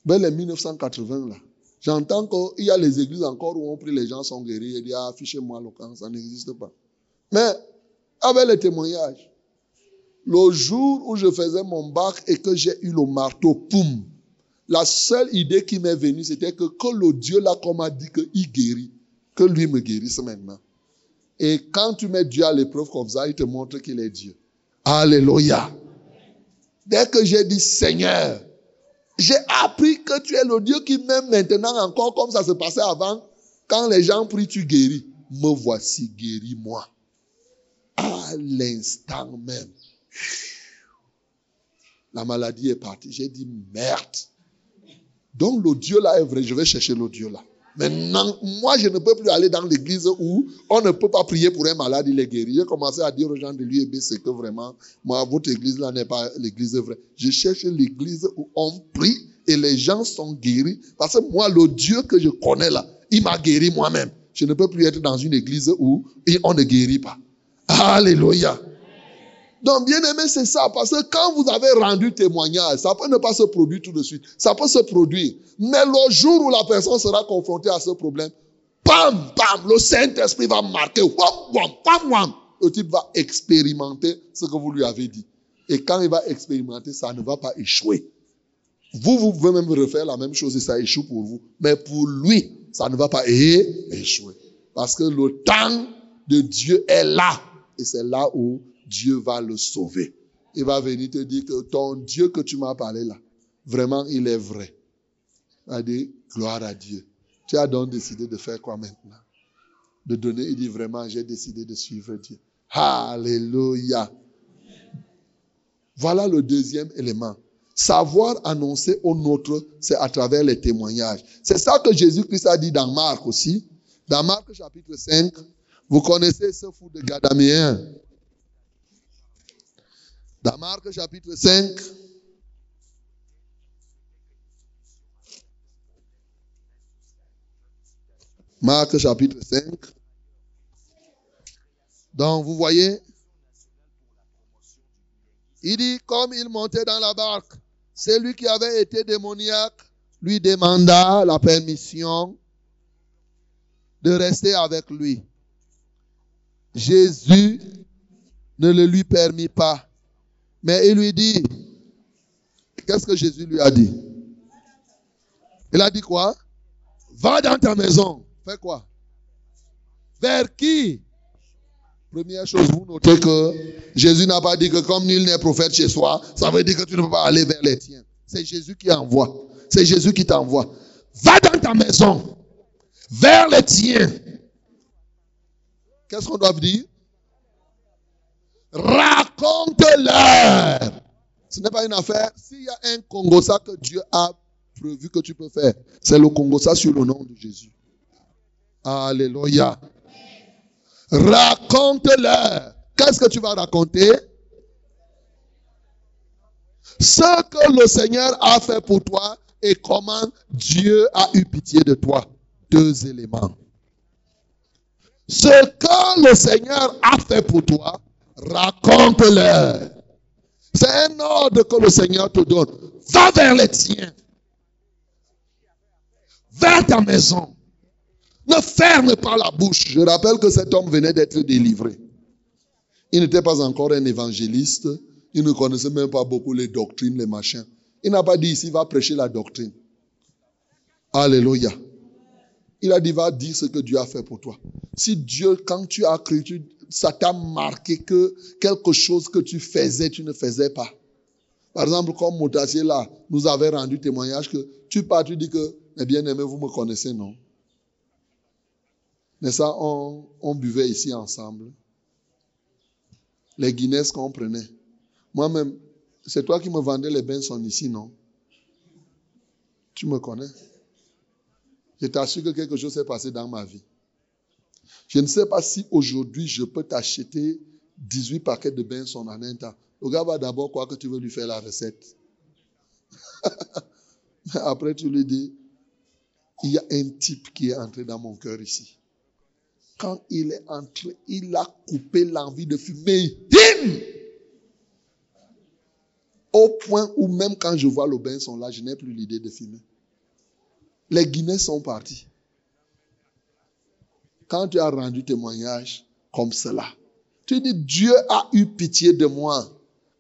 vers les 1980, là, j'entends qu'il y a les églises encore où on prie, les gens sont guéris, et dit, ah, affichez-moi le camp, ça n'existe pas. Mais, avec les témoignages, le jour où je faisais mon bac et que j'ai eu le marteau, poum, la seule idée qui m'est venue, c'était que, que le Dieu là, comme a dit qu'il guérit, que lui me guérisse maintenant. Et quand tu mets Dieu à l'épreuve comme ça, il te montre qu'il est Dieu. Alléluia. Dès que j'ai dit Seigneur, j'ai appris que tu es le Dieu qui m'aime maintenant encore comme ça se passait avant. Quand les gens prient, tu guéris. Me voici, guéris-moi. À l'instant même. La maladie est partie. J'ai dit merde. Donc le Dieu là est vrai. Je vais chercher le Dieu là. Maintenant, moi, je ne peux plus aller dans l'église où on ne peut pas prier pour un malade, il est guéri. J'ai commencé à dire aux gens de l'UEB, c'est que vraiment, moi, votre église là n'est pas l'église vraie. Je cherche l'église où on prie et les gens sont guéris. Parce que moi, le Dieu que je connais là, il m'a guéri moi-même. Je ne peux plus être dans une église où on ne guérit pas. Alléluia. Donc, bien aimé, c'est ça. Parce que quand vous avez rendu témoignage, ça peut ne pas se produire tout de suite. Ça peut se produire. Mais le jour où la personne sera confrontée à ce problème, pam, pam, le Saint-Esprit va marquer. Wam, wam, pam, wam. Le type va expérimenter ce que vous lui avez dit. Et quand il va expérimenter, ça ne va pas échouer. Vous, vous pouvez même refaire la même chose et ça échoue pour vous. Mais pour lui, ça ne va pas échouer. Parce que le temps de Dieu est là. Et c'est là où Dieu va le sauver. Il va venir te dire que ton Dieu que tu m'as parlé là, vraiment, il est vrai. Va dire, gloire à Dieu. Tu as donc décidé de faire quoi maintenant? De donner, il dit vraiment, j'ai décidé de suivre Dieu. Alléluia. Voilà le deuxième élément. Savoir annoncer au nôtre, c'est à travers les témoignages. C'est ça que Jésus-Christ a dit dans Marc aussi. Dans Marc chapitre 5, vous connaissez ce fou de Gadaméen. Dans Marc chapitre 5, Marc chapitre 5. Donc vous voyez, il dit, comme il montait dans la barque, celui qui avait été démoniaque lui demanda la permission de rester avec lui. Jésus ne le lui permit pas. Mais il lui dit, qu'est-ce que Jésus lui a dit? Il a dit quoi? Va dans ta maison. Fais quoi? Vers qui? Première chose, vous notez que Jésus n'a pas dit que comme nul n'est prophète chez soi, ça veut dire que tu ne peux pas aller vers les tiens. C'est Jésus qui envoie. C'est Jésus qui t'envoie. Va dans ta maison, vers les tiens. Qu'est-ce qu'on doit dire? Raconte-leur. Ce n'est pas une affaire. S'il y a un Congossa que Dieu a prévu que tu peux faire, c'est le Congossa sur le nom de Jésus. Alléluia. Raconte-leur. Qu'est-ce que tu vas raconter? Ce que le Seigneur a fait pour toi et comment Dieu a eu pitié de toi. Deux éléments. Ce que le Seigneur a fait pour toi, raconte-le. C'est un ordre que le Seigneur te donne. Va vers les tiens. Vers ta maison. Ne ferme pas la bouche. Je rappelle que cet homme venait d'être délivré. Il n'était pas encore un évangéliste. Il ne connaissait même pas beaucoup les doctrines, les machins. Il n'a pas dit ici, va prêcher la doctrine. Alléluia. Il a dit, va dire ce que Dieu a fait pour toi. Si Dieu, quand tu as cru, ça t'a marqué que quelque chose que tu faisais, tu ne faisais pas. Par exemple, comme Moutassier là, nous avait rendu témoignage que tu pars, tu dis que, mes bien-aimés, vous me connaissez, non? Mais ça, on, buvait ici ensemble. Les Guinness qu'on prenait. Moi-même, c'est toi qui me vendais les Benson ici, non? Tu me connais? Je t'assure que quelque chose s'est passé dans ma vie. Je ne sais pas si aujourd'hui je peux t'acheter 18 paquets de Benson en un temps. Le gars va d'abord croire que tu veux lui faire la recette. Après, tu lui dis, il y a un type qui est entré dans mon cœur ici. Quand il est entré, il a coupé l'envie de fumer. Au point où même quand je vois le Benson là, je n'ai plus l'idée de fumer. Les Guinéens sont partis. Quand tu as rendu témoignage comme cela, tu dis Dieu a eu pitié de moi.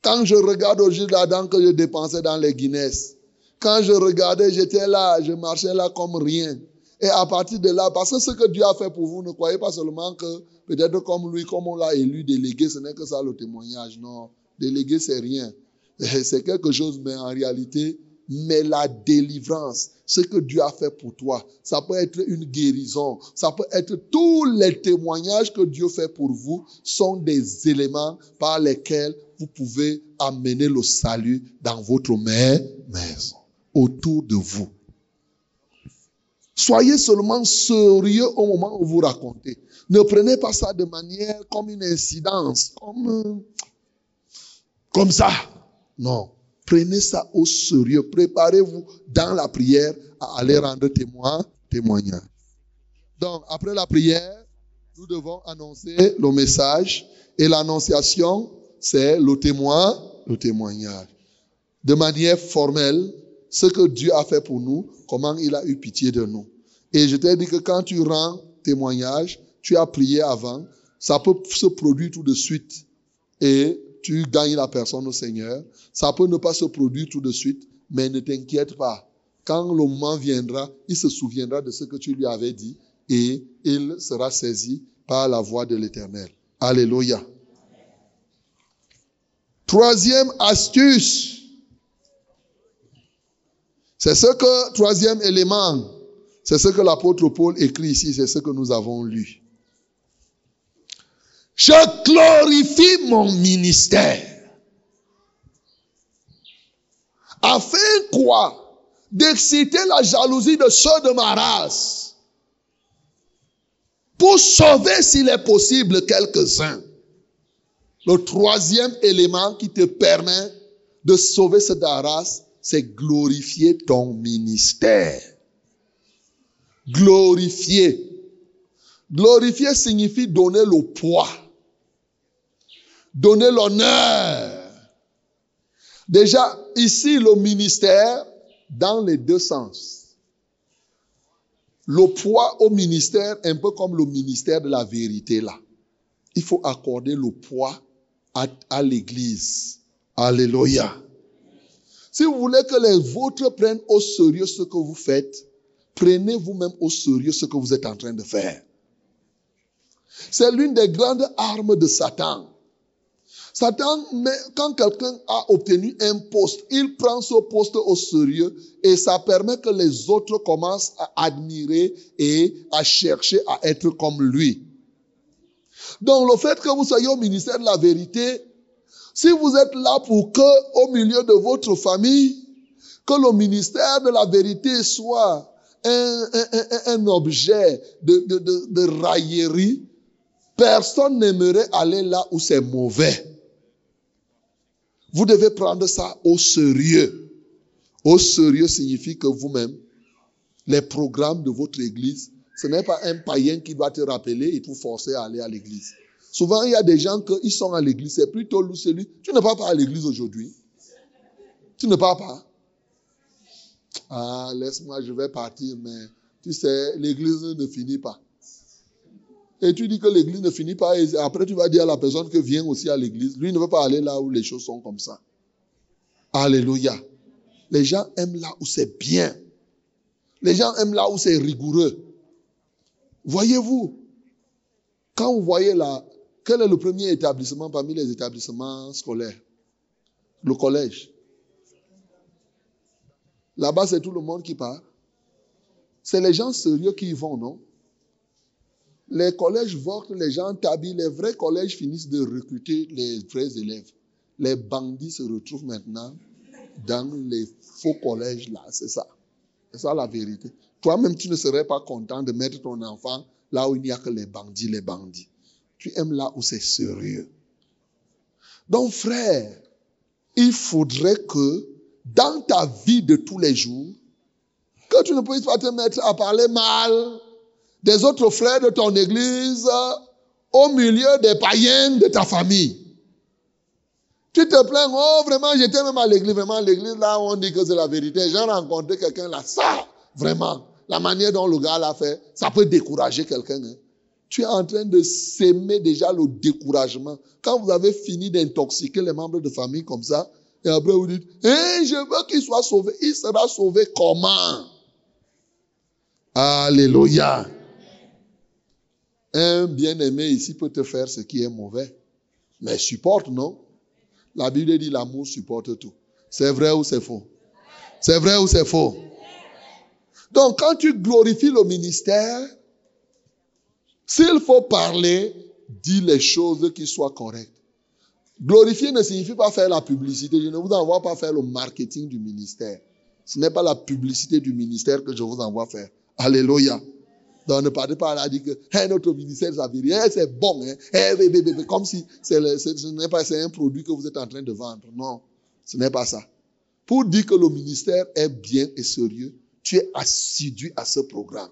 Quand je regarde aujourd'hui là-dedans que je dépensais dans les Guinness, quand je regardais, j'étais là, je marchais là comme rien. Et à partir de là, parce que ce que Dieu a fait pour vous, ne croyez pas seulement que peut-être comme lui, comme on l'a élu délégué, ce n'est que ça le témoignage. Non, délégué, c'est rien. C'est quelque chose, mais en réalité, mais la délivrance, ce que Dieu a fait pour toi, ça peut être une guérison, ça peut être tous les témoignages que Dieu fait pour vous sont des éléments par lesquels vous pouvez amener le salut dans votre maison, autour de vous. Soyez seulement sérieux au moment où vous racontez. Ne prenez pas ça de manière comme une incidence, comme, comme ça. Non. Prenez ça au sérieux. Préparez-vous dans la prière à aller rendre témoin, témoignage. Donc, après la prière, nous devons annoncer le message. Et l'annonciation, c'est le témoin, le témoignage. De manière formelle, ce que Dieu a fait pour nous, comment il a eu pitié de nous. Et je t'ai dit que quand tu rends témoignage, tu as prié avant, ça peut se produire tout de suite. Et tu gagnes la personne au Seigneur. Ça peut ne pas se produire tout de suite, mais ne t'inquiète pas. Quand le moment viendra, il se souviendra de ce que tu lui avais dit et il sera saisi par la voix de l'Éternel. Alléluia. Troisième astuce. C'est ce que, troisième élément, c'est ce que l'apôtre Paul écrit ici, c'est ce que nous avons lu. Je glorifie mon ministère. Afin quoi? D'exciter la jalousie de ceux de ma race. Pour sauver, s'il est possible, quelques-uns. Le troisième élément qui te permet de sauver cette race, c'est glorifier ton ministère. Glorifier. Glorifier signifie donner le poids donner l'honneur. Déjà, ici, le ministère, dans les deux sens. Le poids au ministère, un peu comme le ministère de la vérité, là. Il faut accorder le poids à, à l'église. Alléluia. Si vous voulez que les vôtres prennent au sérieux ce que vous faites, prenez vous-même au sérieux ce que vous êtes en train de faire. C'est l'une des grandes armes de Satan. Satan, quand quelqu'un a obtenu un poste, il prend ce poste au sérieux et ça permet que les autres commencent à admirer et à chercher à être comme lui. Donc le fait que vous soyez au ministère de la vérité, si vous êtes là pour que au milieu de votre famille, que le ministère de la vérité soit un, un, un, objet de, de, de, de raillerie, personne n'aimerait aller là où c'est mauvais. Vous devez prendre ça au sérieux. Au sérieux signifie que vous-même, les programmes de votre église, ce n'est pas un païen qui doit te rappeler et te forcer à aller à l'église. Souvent, il y a des gens qui sont à l'église, c'est plutôt celui, tu ne pars pas à l'église aujourd'hui. Tu ne pars pas. Ah, laisse-moi, je vais partir, mais tu sais, l'église ne finit pas. Et tu dis que l'église ne finit pas, et après tu vas dire à la personne que vient aussi à l'église, lui ne veut pas aller là où les choses sont comme ça. Alléluia. Les gens aiment là où c'est bien. Les gens aiment là où c'est rigoureux. Voyez-vous, quand vous voyez là, quel est le premier établissement parmi les établissements scolaires? Le collège. Là-bas, c'est tout le monde qui part. C'est les gens sérieux qui y vont, non? Les collèges votent, les gens t'habillent. Les vrais collèges finissent de recruter les vrais élèves. Les bandits se retrouvent maintenant dans les faux collèges là. C'est ça. C'est ça la vérité. Toi-même, tu ne serais pas content de mettre ton enfant là où il n'y a que les bandits, les bandits. Tu aimes là où c'est sérieux. Donc, frère, il faudrait que dans ta vie de tous les jours, que tu ne puisses pas te mettre à parler mal des autres frères de ton église au milieu des païens de ta famille. Tu te plains, oh vraiment, j'étais même à l'église, vraiment, l'église là, on dit que c'est la vérité. J'ai rencontré quelqu'un là, ça, vraiment, la manière dont le gars l'a fait, ça peut décourager quelqu'un. Hein. Tu es en train de s'aimer déjà le découragement. Quand vous avez fini d'intoxiquer les membres de famille comme ça, et après vous dites, eh, je veux qu'il soit sauvé. Il sera sauvé comment? Alléluia. Un bien-aimé ici peut te faire ce qui est mauvais. Mais supporte, non? La Bible dit l'amour supporte tout. C'est vrai ou c'est faux? C'est vrai ou c'est faux? Donc quand tu glorifies le ministère, s'il faut parler, dis les choses qui soient correctes. Glorifier ne signifie pas faire la publicité. Je ne vous envoie pas faire le marketing du ministère. Ce n'est pas la publicité du ministère que je vous envoie faire. Alléluia. Donc ne parlez pas là, dire que notre ministère, ça veut c'est bon. Hein? comme si ce n'est pas un produit que vous êtes en train de vendre. Non, ce n'est pas ça. Pour dire que le ministère est bien et sérieux, tu es assidu à ce programme.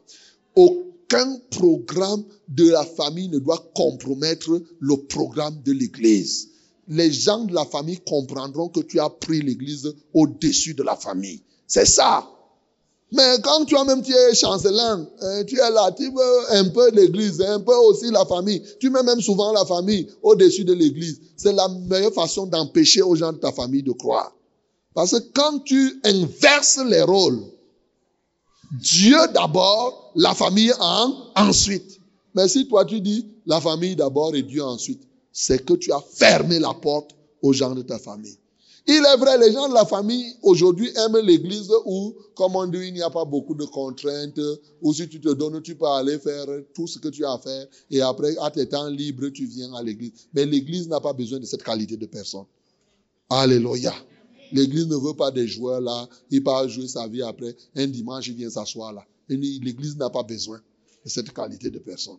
Aucun programme de la famille ne doit compromettre le programme de l'Église les gens de la famille comprendront que tu as pris l'église au-dessus de la famille. C'est ça. Mais quand tu as même tu es chancelant, hein, tu es là, tu veux un peu l'église, un peu aussi la famille. Tu mets même souvent la famille au-dessus de l'église. C'est la meilleure façon d'empêcher aux gens de ta famille de croire. Parce que quand tu inverses les rôles, Dieu d'abord, la famille en, ensuite. Mais si toi tu dis la famille d'abord et Dieu ensuite, c'est que tu as fermé la porte aux gens de ta famille. Il est vrai, les gens de la famille aujourd'hui aiment l'église où, comme on dit, il n'y a pas beaucoup de contraintes, où si tu te donnes, tu peux aller faire tout ce que tu as à faire, et après, à tes temps libres, tu viens à l'église. Mais l'église n'a pas besoin de cette qualité de personne. Alléluia. L'église ne veut pas des joueurs là, il part jouer sa vie après, un dimanche, il vient s'asseoir là. L'église n'a pas besoin de cette qualité de personne.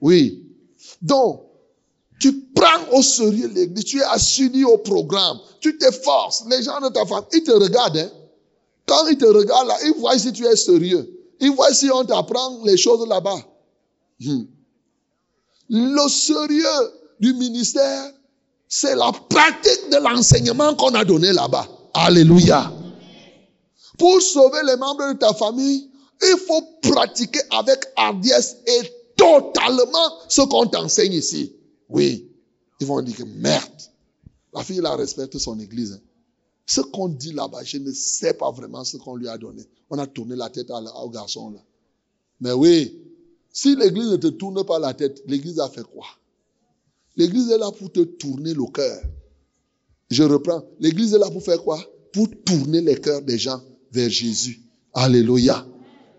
Oui. Donc, tu prends au sérieux l'église, tu es assigné au programme, tu t'efforces. Les gens de ta famille, ils te regardent. Hein. Quand ils te regardent là, ils voient si tu es sérieux. Ils voient si on t'apprend les choses là-bas. Hmm. Le sérieux du ministère, c'est la pratique de l'enseignement qu'on a donné là-bas. Alléluia. Pour sauver les membres de ta famille, il faut pratiquer avec hardiesse et totalement ce qu'on t'enseigne ici. Oui, ils vont dire que merde. La fille, la respecte son église. Ce qu'on dit là-bas, je ne sais pas vraiment ce qu'on lui a donné. On a tourné la tête au garçon là. Mais oui, si l'église ne te tourne pas la tête, l'église a fait quoi? L'église est là pour te tourner le cœur. Je reprends. L'église est là pour faire quoi? Pour tourner les cœurs des gens vers Jésus. Alléluia.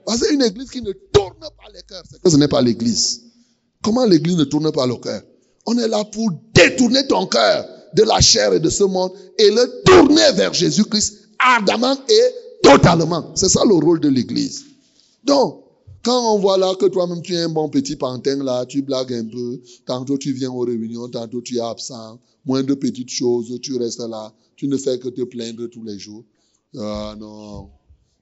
Parce qu'une église qui ne tourne pas les cœurs, ce n'est pas l'église. Comment l'église ne tourne pas le cœur? On est là pour détourner ton cœur de la chair et de ce monde et le tourner vers Jésus-Christ ardemment et totalement. C'est ça le rôle de l'Église. Donc, quand on voit là que toi-même tu es un bon petit pantin là, tu blagues un peu, tantôt tu viens aux réunions, tantôt tu es absent, moins de petites choses, tu restes là, tu ne fais que te plaindre tous les jours. Ah non.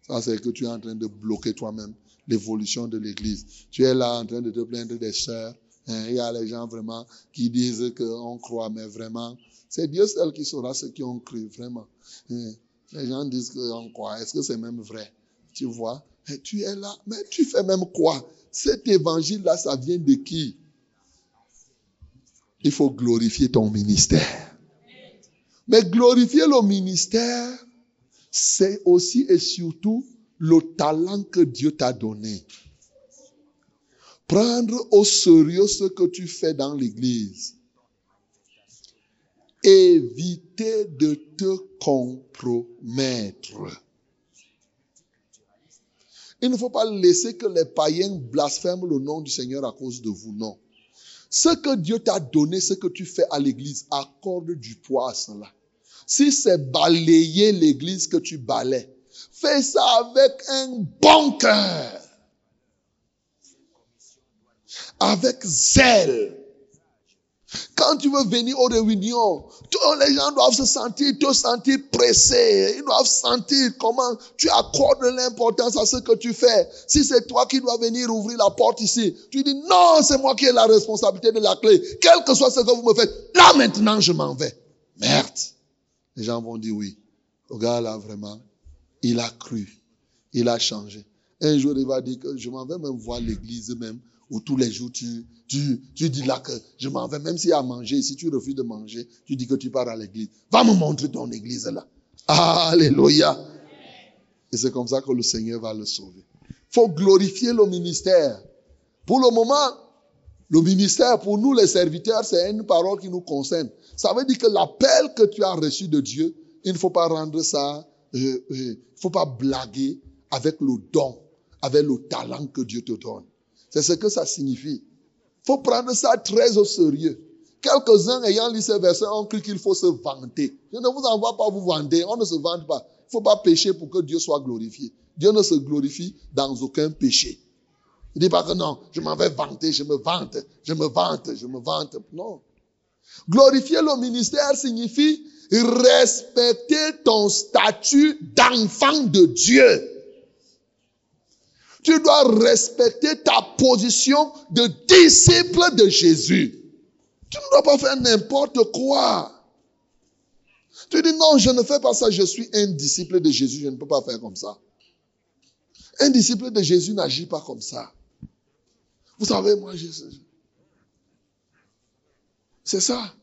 Ça, c'est que tu es en train de bloquer toi-même l'évolution de l'Église. Tu es là en train de te plaindre des sœurs. Hein, il y a les gens vraiment qui disent qu'on croit, mais vraiment, c'est Dieu seul qui saura ce qu'ils ont cru, vraiment. Hein, les gens disent qu'on croit. Est-ce que c'est même vrai? Tu vois? Et tu es là, mais tu fais même quoi? Cet évangile-là, ça vient de qui? Il faut glorifier ton ministère. Mais glorifier le ministère, c'est aussi et surtout le talent que Dieu t'a donné. Prendre au sérieux ce que tu fais dans l'église. Éviter de te compromettre. Il ne faut pas laisser que les païens blasphèment le nom du Seigneur à cause de vous, non. Ce que Dieu t'a donné, ce que tu fais à l'église, accorde du poids à cela. Si c'est balayer l'église que tu balais, fais ça avec un bon cœur. Avec zèle. Quand tu veux venir aux réunions, tous les gens doivent se sentir, te sentir pressés. Ils doivent sentir comment tu accordes l'importance à ce que tu fais. Si c'est toi qui dois venir ouvrir la porte ici, tu dis non, c'est moi qui ai la responsabilité de la clé. Quel que soit ce que vous me faites, là maintenant je m'en vais. Merde. Les gens vont dire oui. Le gars là vraiment, il a cru. Il a changé. Un jour, il va dire que je m'en vais même voir l'église même, où tous les jours tu, tu, tu dis là que je m'en vais, même s'il y a à manger, si tu refuses de manger, tu dis que tu pars à l'église. Va me montrer ton église là. Alléluia. Et c'est comme ça que le Seigneur va le sauver. faut glorifier le ministère. Pour le moment, le ministère, pour nous les serviteurs, c'est une parole qui nous concerne. Ça veut dire que l'appel que tu as reçu de Dieu, il ne faut pas rendre ça, euh, euh, il ne faut pas blaguer avec le don, avec le talent que Dieu te donne. C'est ce que ça signifie. Faut prendre ça très au sérieux. Quelques-uns ayant lu ces versets ont cru qu'il faut se vanter. Je ne vous envoie pas vous vanter, on ne se vante pas. Il ne faut pas pécher pour que Dieu soit glorifié. Dieu ne se glorifie dans aucun péché. Il ne dit pas que non, je m'en vais vanter, je me vante, je me vante, je me vante. Non. Glorifier le ministère signifie respecter ton statut d'enfant de Dieu. Tu dois respecter ta position de disciple de Jésus. Tu ne dois pas faire n'importe quoi. Tu dis non, je ne fais pas ça, je suis un disciple de Jésus, je ne peux pas faire comme ça. Un disciple de Jésus n'agit pas comme ça. Vous savez, moi, je, c'est ça.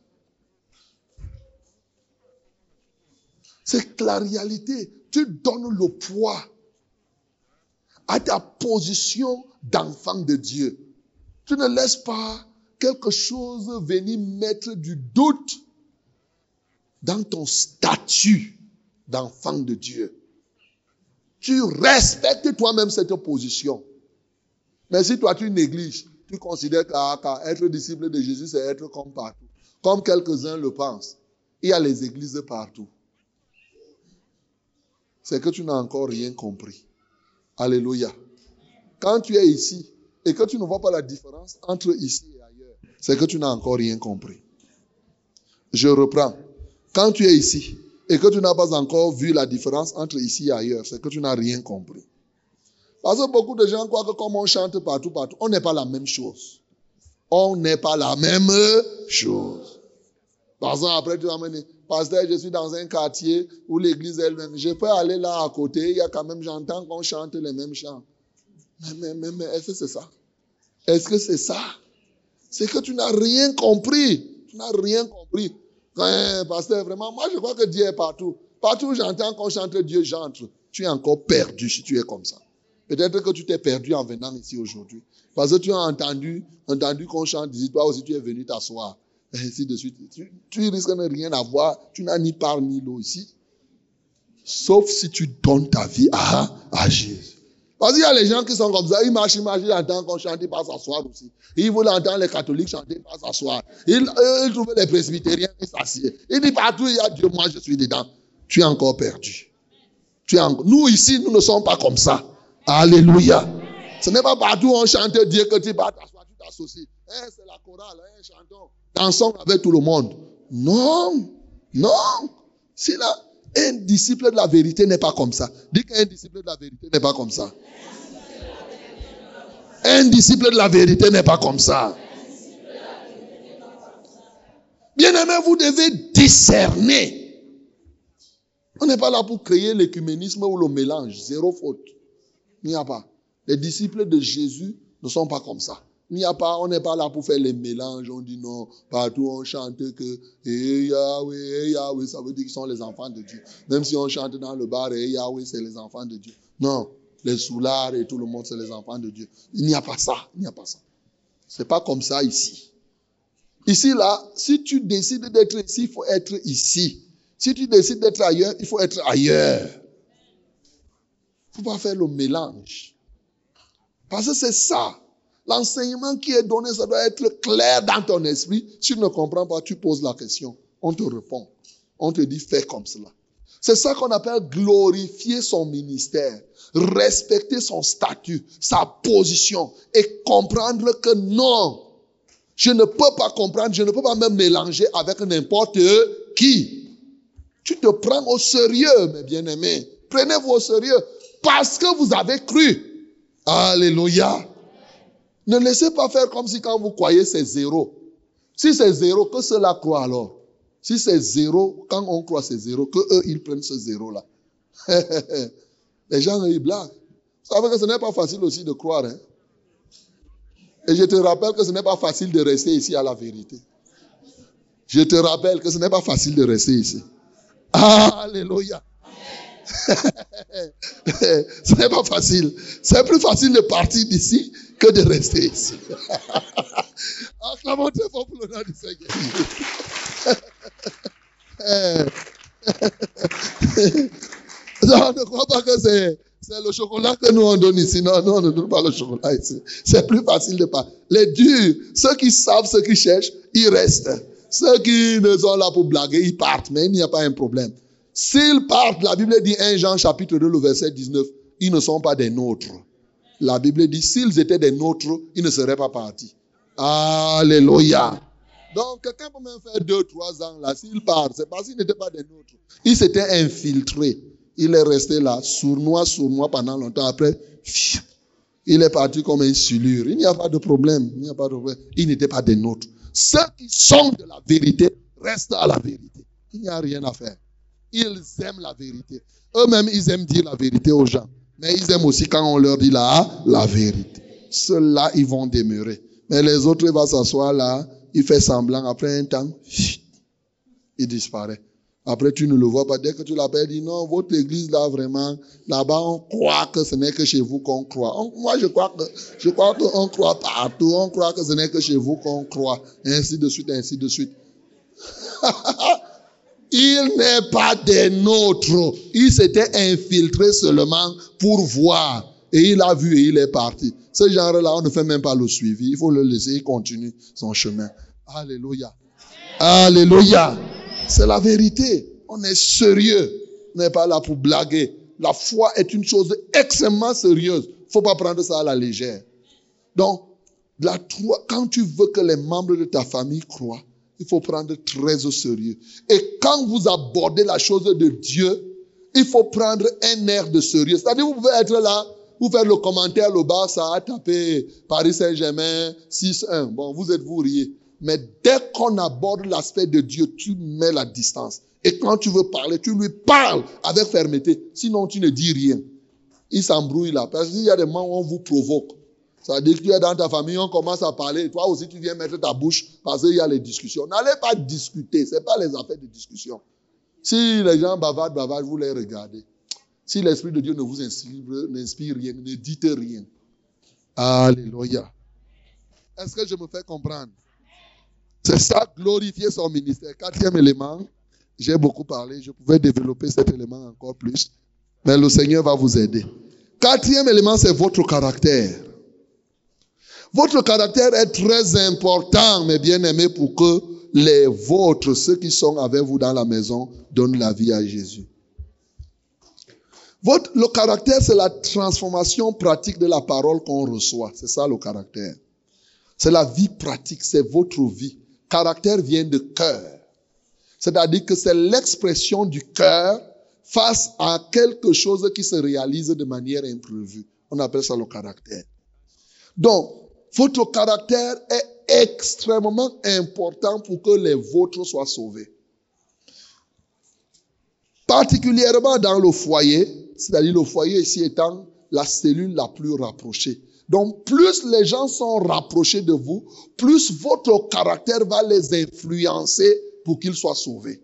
C'est la réalité. Tu donnes le poids à ta position d'enfant de Dieu. Tu ne laisses pas quelque chose venir mettre du doute dans ton statut d'enfant de Dieu. Tu respectes toi-même cette position. Mais si toi tu négliges, tu considères qu'être disciple de Jésus, c'est être comme partout. Comme quelques-uns le pensent. Il y a les églises partout. C'est que tu n'as encore rien compris. Alléluia. Quand tu es ici et que tu ne vois pas la différence entre ici et ailleurs, c'est que tu n'as encore rien compris. Je reprends. Quand tu es ici et que tu n'as pas encore vu la différence entre ici et ailleurs, c'est que tu n'as rien compris. Parce que beaucoup de gens croient que comme on chante partout, partout, on n'est pas la même chose. On n'est pas la même chose. Par exemple, après tu vas me dire, pasteur, je suis dans un quartier où l'église est même. Je peux aller là à côté, il y a quand même, j'entends qu'on chante les mêmes chants. Mais, mais, mais, est-ce que c'est ça? Est-ce que c'est ça? C'est que tu n'as rien compris. Tu n'as rien compris. Hein, pasteur, vraiment, moi je crois que Dieu est partout. Partout où j'entends qu'on chante Dieu, j'entre. Tu es encore perdu si tu es comme ça. Peut-être que tu t'es perdu en venant ici aujourd'hui. Parce que tu as entendu, entendu qu'on chante ici, toi aussi tu es venu t'asseoir. Ainsi de suite. Tu, risques de rien avoir. Tu n'as ni part ni l'eau ici. Sauf si tu donnes ta vie à, à Jésus. Parce qu'il y a les gens qui sont comme ça, ils marchent, ils marchent, ils entendent qu'on chante, ils passent s'asseoir aussi. Ils veulent entendre les catholiques chanter, ils passent s'asseoir. Ils, ils trouvent les presbytériens, ils s'assiedent. Ils disent partout, il y a Dieu, moi je suis dedans. Tu es encore perdu. Nous ici, nous ne sommes pas comme ça. Alléluia. Ce n'est pas partout où on chante Dieu que tu vas t'asseoir, tu t'associes. Hein, c'est la chorale, hein, chantons. Dansons avec tout le monde. Non, non. Un disciple de la vérité n'est pas comme ça. Dis qu'un disciple de la vérité n'est pas comme ça. Un disciple de la vérité n'est pas comme ça. Bien aimé, vous devez discerner. On n'est pas là pour créer l'écuménisme ou le mélange. Zéro faute. Il n'y a pas. Les disciples de Jésus ne sont pas comme ça. Il n'y a pas, on n'est pas là pour faire les mélanges. On dit non, partout on chante que eh Yahweh, eh Yahweh, ça veut dire qu'ils sont les enfants de Dieu. Même si on chante dans le bar, eh Yahweh, c'est les enfants de Dieu. Non, les soulards et tout le monde, c'est les enfants de Dieu. Il n'y a pas ça. Il n'y a pas ça. C'est pas comme ça ici. Ici, là, si tu décides d'être ici, il faut être ici. Si tu décides d'être ailleurs, il faut être ailleurs. Il ne faut pas faire le mélange. Parce que c'est ça. L'enseignement qui est donné, ça doit être clair dans ton esprit. Si tu ne comprends pas, tu poses la question. On te répond. On te dit, fais comme cela. C'est ça qu'on appelle glorifier son ministère, respecter son statut, sa position et comprendre que non, je ne peux pas comprendre, je ne peux pas me mélanger avec n'importe qui. Tu te prends au sérieux, mes bien-aimés. Prenez-vous au sérieux parce que vous avez cru. Alléluia. Ne laissez pas faire comme si quand vous croyez c'est zéro. Si c'est zéro, que cela croit alors. Si c'est zéro, quand on croit c'est zéro, que eux, ils prennent ce zéro-là. Les gens, ils blaguent. Vous savez que ce n'est pas facile aussi de croire. Hein? Et je te rappelle que ce n'est pas facile de rester ici à la vérité. Je te rappelle que ce n'est pas facile de rester ici. Alléluia. ce n'est pas facile. C'est plus facile de partir d'ici que de rester ici. Acclamons très fort pour nom du Seigneur. non, ne crois pas que c'est, le chocolat que nous on donne ici. Non, non, on ne donne pas le chocolat ici. C'est plus facile de parler. Les durs, ceux qui savent ce qu'ils cherchent, ils restent. Ceux qui ne sont là pour blaguer, ils partent, mais il n'y a pas un problème. S'ils partent, la Bible dit 1 Jean chapitre 2, le verset 19, ils ne sont pas des nôtres. La Bible dit, s'ils étaient des nôtres, ils ne seraient pas partis. Alléluia. Donc, quelqu'un peut même faire deux, trois ans là. S'il part, c'est parce qu'il n'était pas des nôtres. Il s'était infiltré. Il est resté là, sournois, sournois pendant longtemps. Après, il est parti comme un silure. Il n'y a pas de problème. Il n'y a pas de problème. Il n'était pas des nôtres. Ceux qui sont de la vérité restent à la vérité. Il n'y a rien à faire. Ils aiment la vérité. Eux-mêmes, ils aiment dire la vérité aux gens. Mais ils aiment aussi quand on leur dit la, la vérité. Ceux-là, ils vont demeurer. Mais les autres, ils vont s'asseoir là, il fait semblant. Après un temps, il disparaît. Après, tu ne le vois pas. Dès que tu l'appelles, dit non, votre église là, vraiment, là-bas, on croit que ce n'est que chez vous qu'on croit. moi, je crois que, je crois qu'on croit partout. On croit que ce n'est que chez vous qu'on croit. ainsi de suite, ainsi de suite. il n'est pas des nôtres. Il s'était infiltré seulement pour voir. Et il a vu et il est parti. Ce genre-là, on ne fait même pas le suivi. Il faut le laisser, il continue son chemin. Alléluia. Alléluia. C'est la vérité. On est sérieux. On n'est pas là pour blaguer. La foi est une chose extrêmement sérieuse. Faut pas prendre ça à la légère. Donc, la, quand tu veux que les membres de ta famille croient, il faut prendre très au sérieux. Et quand vous abordez la chose de Dieu, il faut prendre un air de sérieux. C'est-à-dire, vous pouvez être là, vous faire le commentaire, le bas, ça a tapé Paris Saint-Germain 6-1. Bon, vous êtes vous riez. Mais dès qu'on aborde l'aspect de Dieu, tu mets la distance. Et quand tu veux parler, tu lui parles avec fermeté. Sinon, tu ne dis rien. Il s'embrouille là. Parce qu'il y a des moments où on vous provoque. Ça dire que tu es dans ta famille, on commence à parler. Toi aussi, tu viens mettre ta bouche parce qu'il y a les discussions. N'allez pas discuter. Ce n'est pas les affaires de discussion. Si les gens bavardent, bavardent, vous les regardez. Si l'Esprit de Dieu ne vous inspire, rien, ne dites rien. Alléluia. Est-ce que je me fais comprendre? C'est ça, glorifier son ministère. Quatrième élément, j'ai beaucoup parlé, je pouvais développer cet élément encore plus, mais le Seigneur va vous aider. Quatrième élément, c'est votre caractère. Votre caractère est très important, mes bien-aimés, pour que les vôtres, ceux qui sont avec vous dans la maison, donnent la vie à Jésus. Votre, le caractère, c'est la transformation pratique de la parole qu'on reçoit. C'est ça le caractère. C'est la vie pratique, c'est votre vie. Caractère vient de cœur. C'est-à-dire que c'est l'expression du cœur face à quelque chose qui se réalise de manière imprévue. On appelle ça le caractère. Donc, votre caractère est extrêmement important pour que les vôtres soient sauvés. Particulièrement dans le foyer, c'est-à-dire le foyer ici étant la cellule la plus rapprochée. Donc, plus les gens sont rapprochés de vous, plus votre caractère va les influencer pour qu'ils soient sauvés.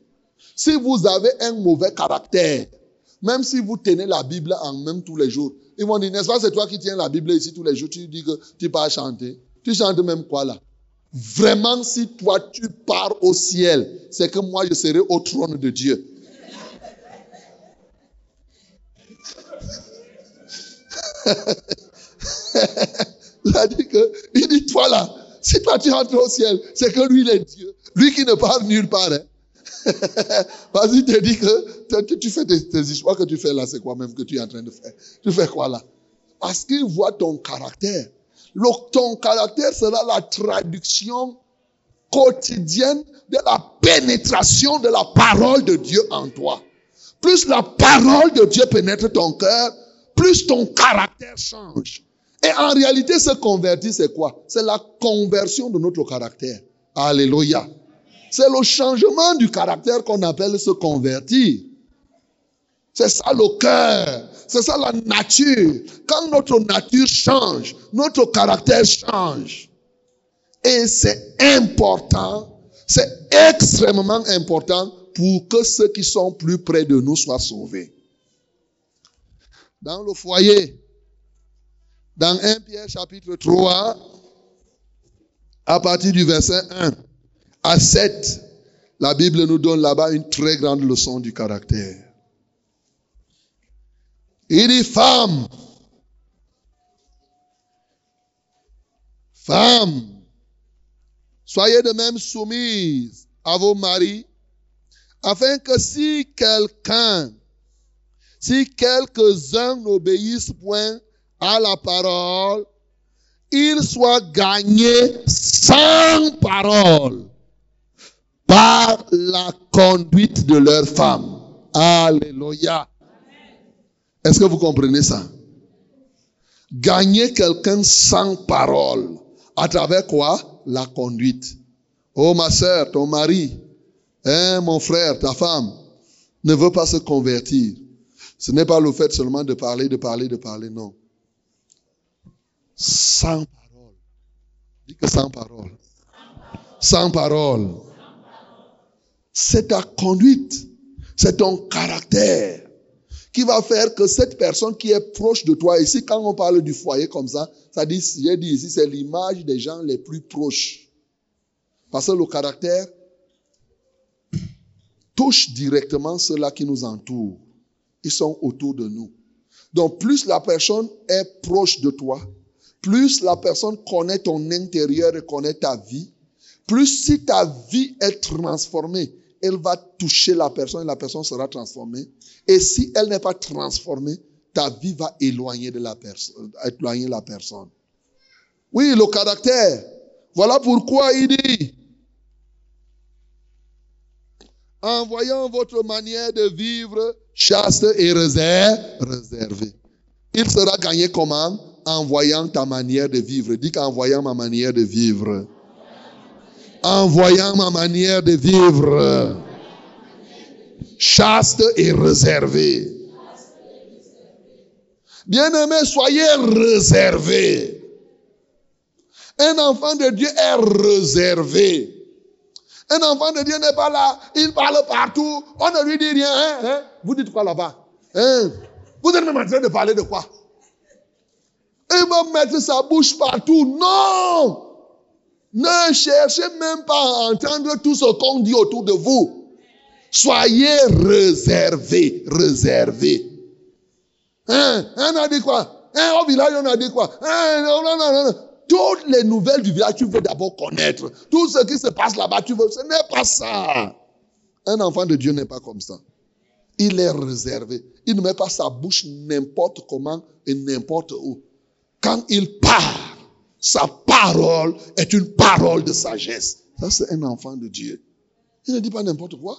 Si vous avez un mauvais caractère, même si vous tenez la Bible en même tous les jours, ils vont dire, n'est-ce pas, c'est toi qui tiens la Bible ici tous les jours, tu dis que tu pars chanter. Tu chantes même quoi là? Vraiment, si toi tu pars au ciel, c'est que moi je serai au trône de Dieu. il a dit que, il dit, toi là, si toi tu entres au ciel, c'est que lui il est Dieu. Lui qui ne part nulle part. Hein. Vas-y, te dit que tu fais tes, tes, histoires que tu fais là, c'est quoi même que tu es en train de faire? Tu fais quoi là? Parce qu'il voit ton caractère. Le, ton caractère sera la traduction quotidienne de la pénétration de la parole de Dieu en toi. Plus la parole de Dieu pénètre ton cœur, plus ton caractère change. Et en réalité, se convertir, c'est quoi? C'est la conversion de notre caractère. Alléluia. C'est le changement du caractère qu'on appelle se convertir. C'est ça le cœur. C'est ça la nature. Quand notre nature change, notre caractère change. Et c'est important, c'est extrêmement important pour que ceux qui sont plus près de nous soient sauvés. Dans le foyer, dans 1 Pierre chapitre 3, à partir du verset 1 à 7, la Bible nous donne là-bas une très grande leçon du caractère. Il dit, femme, femme, soyez de même soumises à vos maris, afin que si quelqu'un, si quelques-uns n'obéissent point à la parole, ils soient gagnés sans parole par la conduite de leur femme. Alléluia. Est-ce que vous comprenez ça? Gagner quelqu'un sans parole. À travers quoi? La conduite. Oh ma soeur, ton mari, hein, mon frère, ta femme, ne veut pas se convertir. Ce n'est pas le fait seulement de parler, de parler, de parler, non. Sans parole. Dis que sans parole. Sans parole. C'est ta conduite. C'est ton caractère qui va faire que cette personne qui est proche de toi, ici, quand on parle du foyer comme ça, ça dit, j'ai dit ici, c'est l'image des gens les plus proches. Parce que le caractère touche directement ceux-là qui nous entourent. Ils sont autour de nous. Donc, plus la personne est proche de toi, plus la personne connaît ton intérieur et connaît ta vie, plus si ta vie est transformée, elle va toucher la personne et la personne sera transformée. Et si elle n'est pas transformée, ta vie va éloigner de la personne, éloigner la personne. Oui, le caractère. Voilà pourquoi il dit, en voyant votre manière de vivre chaste et réservée. Il sera gagné comment? En voyant ta manière de vivre. Dis qu'en voyant ma manière de vivre en voyant ma manière de vivre chaste et réservée. Bien-aimés, soyez réservés. Un enfant de Dieu est réservé. Un enfant de Dieu n'est pas là, il parle partout, on ne lui dit rien. Hein, hein? Vous dites quoi là-bas hein? Vous êtes même en train de parler de quoi? Il va mettre sa bouche partout. Non ne cherchez même pas à entendre tout ce qu'on dit autour de vous. Soyez réservés, réservés. Hein? On a dit quoi? Hein? Au village, on a dit quoi? Toutes les nouvelles du village, tu veux d'abord connaître. Tout ce qui se passe là-bas, tu veux. Ce n'est pas ça. Un enfant de Dieu n'est pas comme ça. Il est réservé. Il ne met pas sa bouche n'importe comment et n'importe où. Quand il part, sa parole est une parole de sagesse. Ça, c'est un enfant de Dieu. Il ne dit pas n'importe quoi.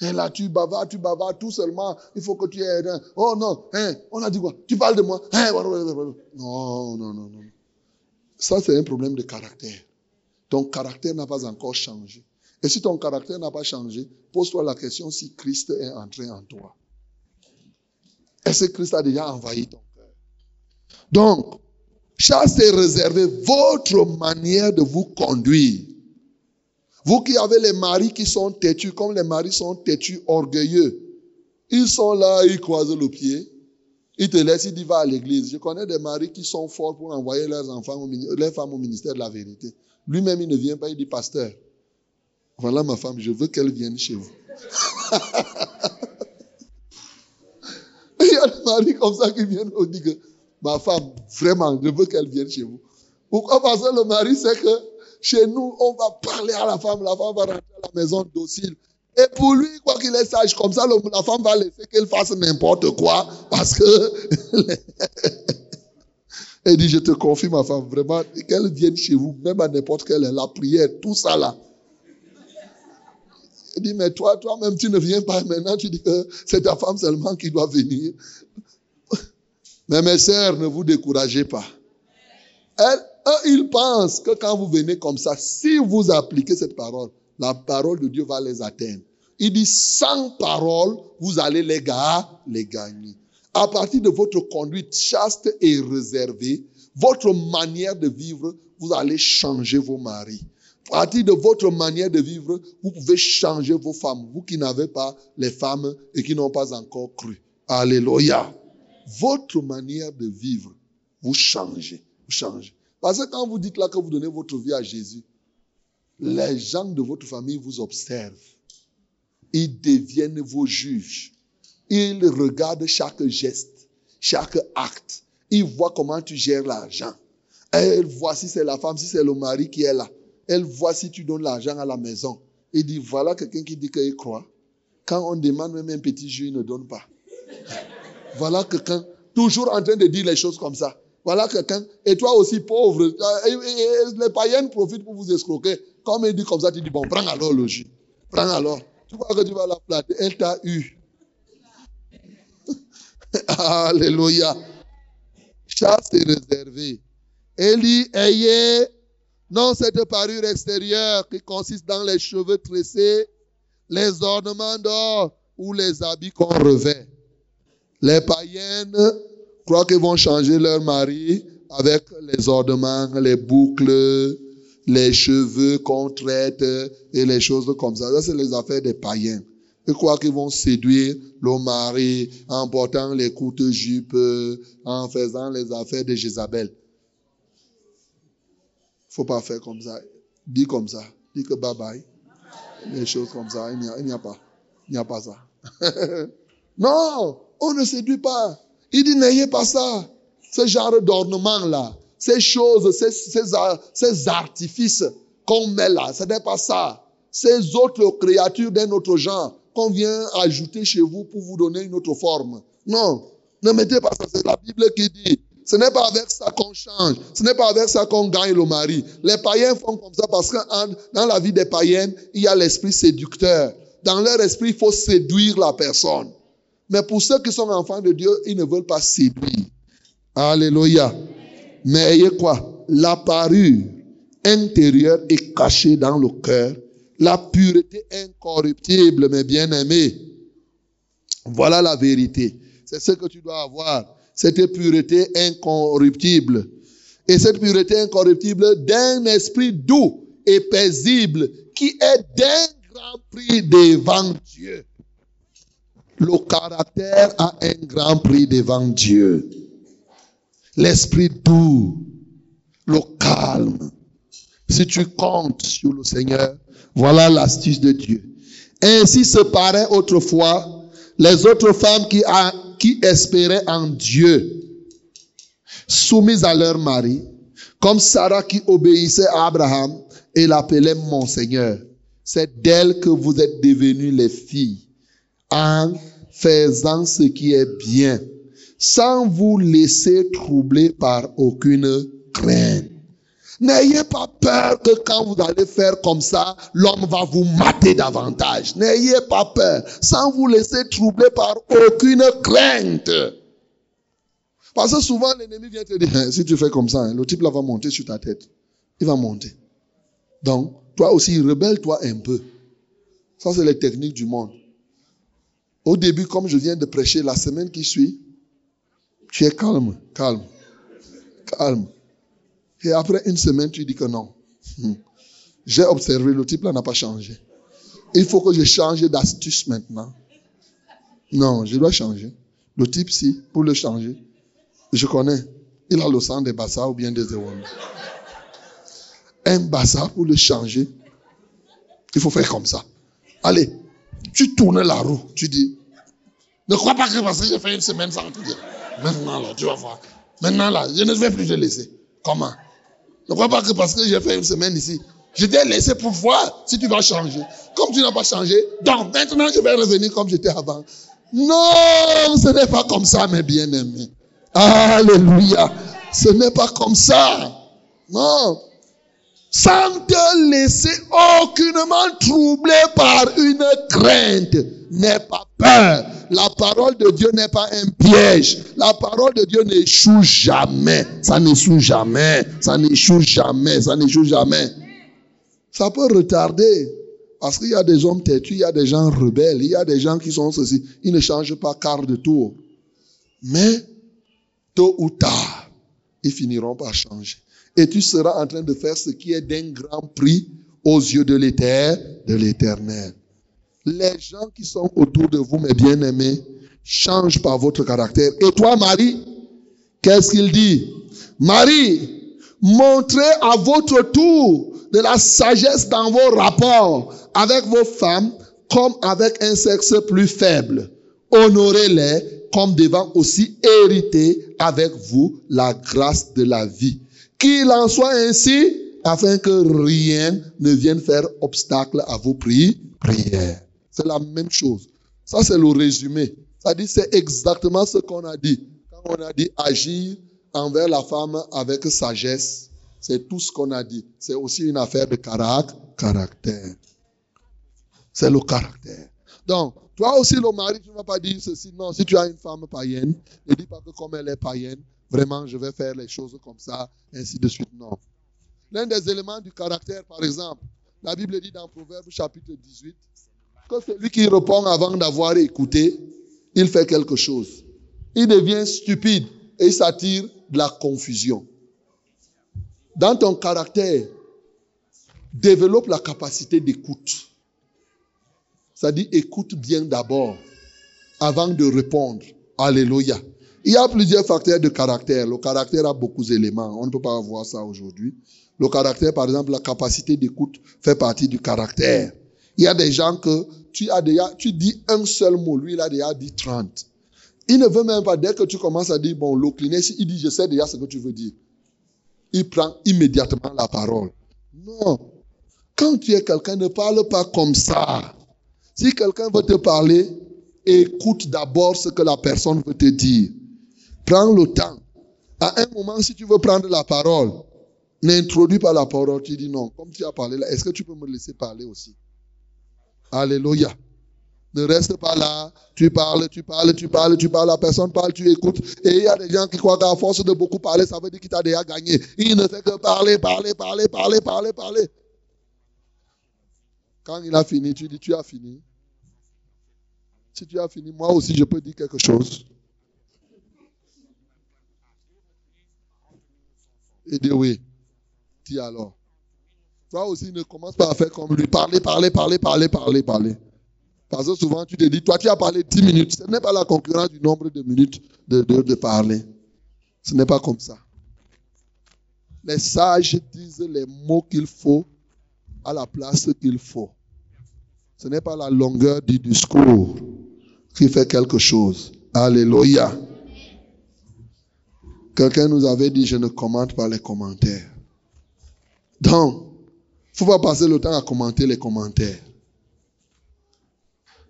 Et là, tu bavardes, tu bavardes, tout seulement, il faut que tu aies... Oh non, hein, on a dit quoi? Tu parles de moi hein, Non, non, non, non. Ça, c'est un problème de caractère. Ton caractère n'a pas encore changé. Et si ton caractère n'a pas changé, pose-toi la question si Christ est entré en toi. Est-ce que Christ a déjà envahi ton cœur? Donc, chasse et réservez votre manière de vous conduire. Vous qui avez les maris qui sont têtus, comme les maris sont têtus, orgueilleux, ils sont là, ils croisent le pied, ils te laissent, ils disent va à l'église. Je connais des maris qui sont forts pour envoyer leurs leurs femmes au ministère de la vérité. Lui-même, il ne vient pas, il dit pasteur, voilà ma femme, je veux qu'elle vienne chez vous. Il y a des maris comme ça qui viennent on dit que ma femme, vraiment, je veux qu'elle vienne chez vous. Pourquoi? Parce que le mari sait que chez nous, on va parler à la femme, la femme va rentrer à la maison docile. Et pour lui, quoi qu'il est sage, comme ça, la femme va laisser qu'elle fasse n'importe quoi parce que. Elle dit, je te confie, ma femme, vraiment, qu'elle vienne chez vous, même à n'importe quelle heure, la prière, tout ça là. Il dit, mais toi, toi-même, tu ne viens pas. Maintenant, tu dis que c'est ta femme seulement qui doit venir. Mais mes sœurs, ne vous découragez pas. Elles, eux, ils pensent que quand vous venez comme ça, si vous appliquez cette parole, la parole de Dieu va les atteindre. Il dit, sans parole, vous allez les, ga- les gagner. À partir de votre conduite chaste et réservée, votre manière de vivre, vous allez changer vos maris. À partir de votre manière de vivre, vous pouvez changer vos femmes. Vous qui n'avez pas les femmes et qui n'ont pas encore cru. Alléluia. Votre manière de vivre, vous changez. Vous changez. Parce que quand vous dites là que vous donnez votre vie à Jésus, les gens de votre famille vous observent. Ils deviennent vos juges. Ils regardent chaque geste, chaque acte. Ils voient comment tu gères l'argent. Elle voit si c'est la femme, si c'est le mari qui est là. Elle voit si tu donnes l'argent à la maison. Il dit, voilà quelqu'un qui dit qu'il croit. Quand on demande même un petit jus, il ne donne pas. Voilà quelqu'un, toujours en train de dire les choses comme ça. Voilà quelqu'un, et toi aussi pauvre. Euh, les païennes profitent pour vous escroquer. Comme il dit comme ça, tu dis, bon, prends alors le jus. Prends alors. Tu vois que tu vas la flatter. Elle t'a eu. Alléluia. Chasse est réservée. Dit, ayez non cette parure extérieure qui consiste dans les cheveux tressés, les ornements d'or ou les habits qu'on revêt. Les païennes croient qu'ils vont changer leur mari avec les ornements, les boucles, les cheveux qu'on traite et les choses comme ça. Ça, c'est les affaires des païens. Ils croient qu'ils vont séduire le mari en portant les courtes jupes, en faisant les affaires de Jézabel. faut pas faire comme ça. Dis comme ça. Dis que bye bye. Les choses comme ça, il n'y a, pas. Il n'y a pas ça. non, on ne séduit pas. Il dit, n'ayez pas ça. Ce genre d'ornement-là, ces choses, ces, ces, ar- ces artifices qu'on met là, ce n'est pas ça. Ces autres créatures d'un autre genre qu'on vient ajouter chez vous pour vous donner une autre forme. Non, ne mettez pas ça. C'est la Bible qui dit. Ce n'est pas avec ça qu'on change. Ce n'est pas avec ça qu'on gagne le mari. Les païens font comme ça parce que dans la vie des païennes, il y a l'esprit séducteur. Dans leur esprit, il faut séduire la personne. Mais pour ceux qui sont enfants de Dieu, ils ne veulent pas séduire. Alléluia. Mais ayez quoi? La parure intérieure est cachée dans le cœur. La pureté incorruptible, mes bien-aimés. Voilà la vérité. C'est ce que tu dois avoir. Cette pureté incorruptible. Et cette pureté incorruptible d'un esprit doux et paisible qui est d'un grand prix devant Dieu. Le caractère a un grand prix devant Dieu. L'esprit doux, le calme. Si tu comptes sur le Seigneur, voilà l'astuce de Dieu. Ainsi se paraît autrefois les autres femmes qui, qui espéraient en Dieu, soumises à leur mari, comme Sarah qui obéissait à Abraham et l'appelait mon Seigneur. C'est d'elle que vous êtes devenues les filles, en faisant ce qui est bien, sans vous laisser troubler par aucune crainte. N'ayez pas peur que quand vous allez faire comme ça, l'homme va vous mater davantage. N'ayez pas peur, sans vous laisser troubler par aucune crainte. Parce que souvent l'ennemi vient te dire, si tu fais comme ça, hein, le type là va monter sur ta tête. Il va monter. Donc, toi aussi, rebelle-toi un peu. Ça, c'est les techniques du monde. Au début, comme je viens de prêcher, la semaine qui suit, tu es calme, calme, calme. Et après une semaine, tu dis que non. Hmm. J'ai observé, le type là n'a pas changé. Il faut que je change d'astuce maintenant. Non, je dois changer. Le type, si, pour le changer, je connais. Il a le sang des bassas ou bien des zéros. Un bassa pour le changer, il faut faire comme ça. Allez, tu tournes la roue, tu dis, ne crois pas que parce que j'ai fait une semaine sans te dire. Maintenant, là, tu vas voir. Maintenant, là, je ne vais plus te laisser. Comment? Ne crois pas que parce que j'ai fait une semaine ici, je t'ai laissé pour voir si tu vas changer. Comme tu n'as pas changé, donc maintenant je vais revenir comme j'étais avant. Non, ce n'est pas comme ça, mes bien-aimés. Alléluia. Ce n'est pas comme ça. Non sans te laisser aucunement troubler par une crainte. N'aie pas peur. La parole de Dieu n'est pas un piège. La parole de Dieu n'échoue jamais. Ça n'échoue jamais. Ça n'échoue jamais. Ça n'échoue jamais. Ça peut retarder. Parce qu'il y a des hommes têtus, il y a des gens rebelles, il y a des gens qui sont ceci. Ils ne changent pas quart de tour. Mais, tôt ou tard, ils finiront par changer et tu seras en train de faire ce qui est d'un grand prix aux yeux de l'éternel. Les gens qui sont autour de vous, mes bien-aimés, changent par votre caractère. Et toi, Marie, qu'est-ce qu'il dit? Marie, montrez à votre tour de la sagesse dans vos rapports avec vos femmes comme avec un sexe plus faible. Honorez-les comme devant aussi hériter avec vous la grâce de la vie. Qu'il en soit ainsi, afin que rien ne vienne faire obstacle à vos prières. C'est la même chose. Ça, c'est le résumé. Ça dit, c'est exactement ce qu'on a dit. Quand on a dit agir envers la femme avec sagesse, c'est tout ce qu'on a dit. C'est aussi une affaire de caractère. C'est le caractère. Donc, toi aussi, le mari, tu ne vas pas dire ceci. Non, si tu as une femme païenne, ne dis pas que comme elle est païenne, Vraiment, je vais faire les choses comme ça, ainsi de suite. Non. L'un des éléments du caractère, par exemple, la Bible dit dans Proverbe chapitre 18 que celui qui répond avant d'avoir écouté, il fait quelque chose. Il devient stupide et il s'attire de la confusion. Dans ton caractère, développe la capacité d'écoute. Ça dit écoute bien d'abord avant de répondre. Alléluia. Il y a plusieurs facteurs de caractère. Le caractère a beaucoup d'éléments. On ne peut pas avoir ça aujourd'hui. Le caractère, par exemple, la capacité d'écoute fait partie du caractère. Il y a des gens que tu as déjà, tu dis un seul mot, lui, il a déjà dit 30. Il ne veut même pas, dès que tu commences à dire, bon, l'eau il dit, je sais déjà ce que tu veux dire. Il prend immédiatement la parole. Non. Quand tu es quelqu'un, ne parle pas comme ça. Si quelqu'un veut te parler, écoute d'abord ce que la personne veut te dire. Prends le temps. À un moment, si tu veux prendre la parole, n'introduis pas la parole. Tu dis non. Comme tu as parlé là, est-ce que tu peux me laisser parler aussi? Alléluia. Ne reste pas là. Tu parles, tu parles, tu parles, tu parles. La personne parle, tu écoutes. Et il y a des gens qui croient qu'à force de beaucoup parler, ça veut dire qu'il t'a déjà gagné. Il ne fait que parler, parler, parler, parler, parler, parler. Quand il a fini, tu dis, tu as fini. Si tu as fini, moi aussi, je peux dire quelque chose. Et oui. Dis alors. Toi aussi, ne commence pas à faire comme lui. Parler, parler, parler, parler, parler, parler. Parce que souvent, tu te dis, toi, tu as parlé 10 minutes. Ce n'est pas la concurrence du nombre de minutes de, de parler. Ce n'est pas comme ça. Les sages disent les mots qu'il faut à la place qu'il faut. Ce n'est pas la longueur du discours qui fait quelque chose. Alléluia. Quelqu'un nous avait dit, je ne commente pas les commentaires. Donc, ne faut pas passer le temps à commenter les commentaires.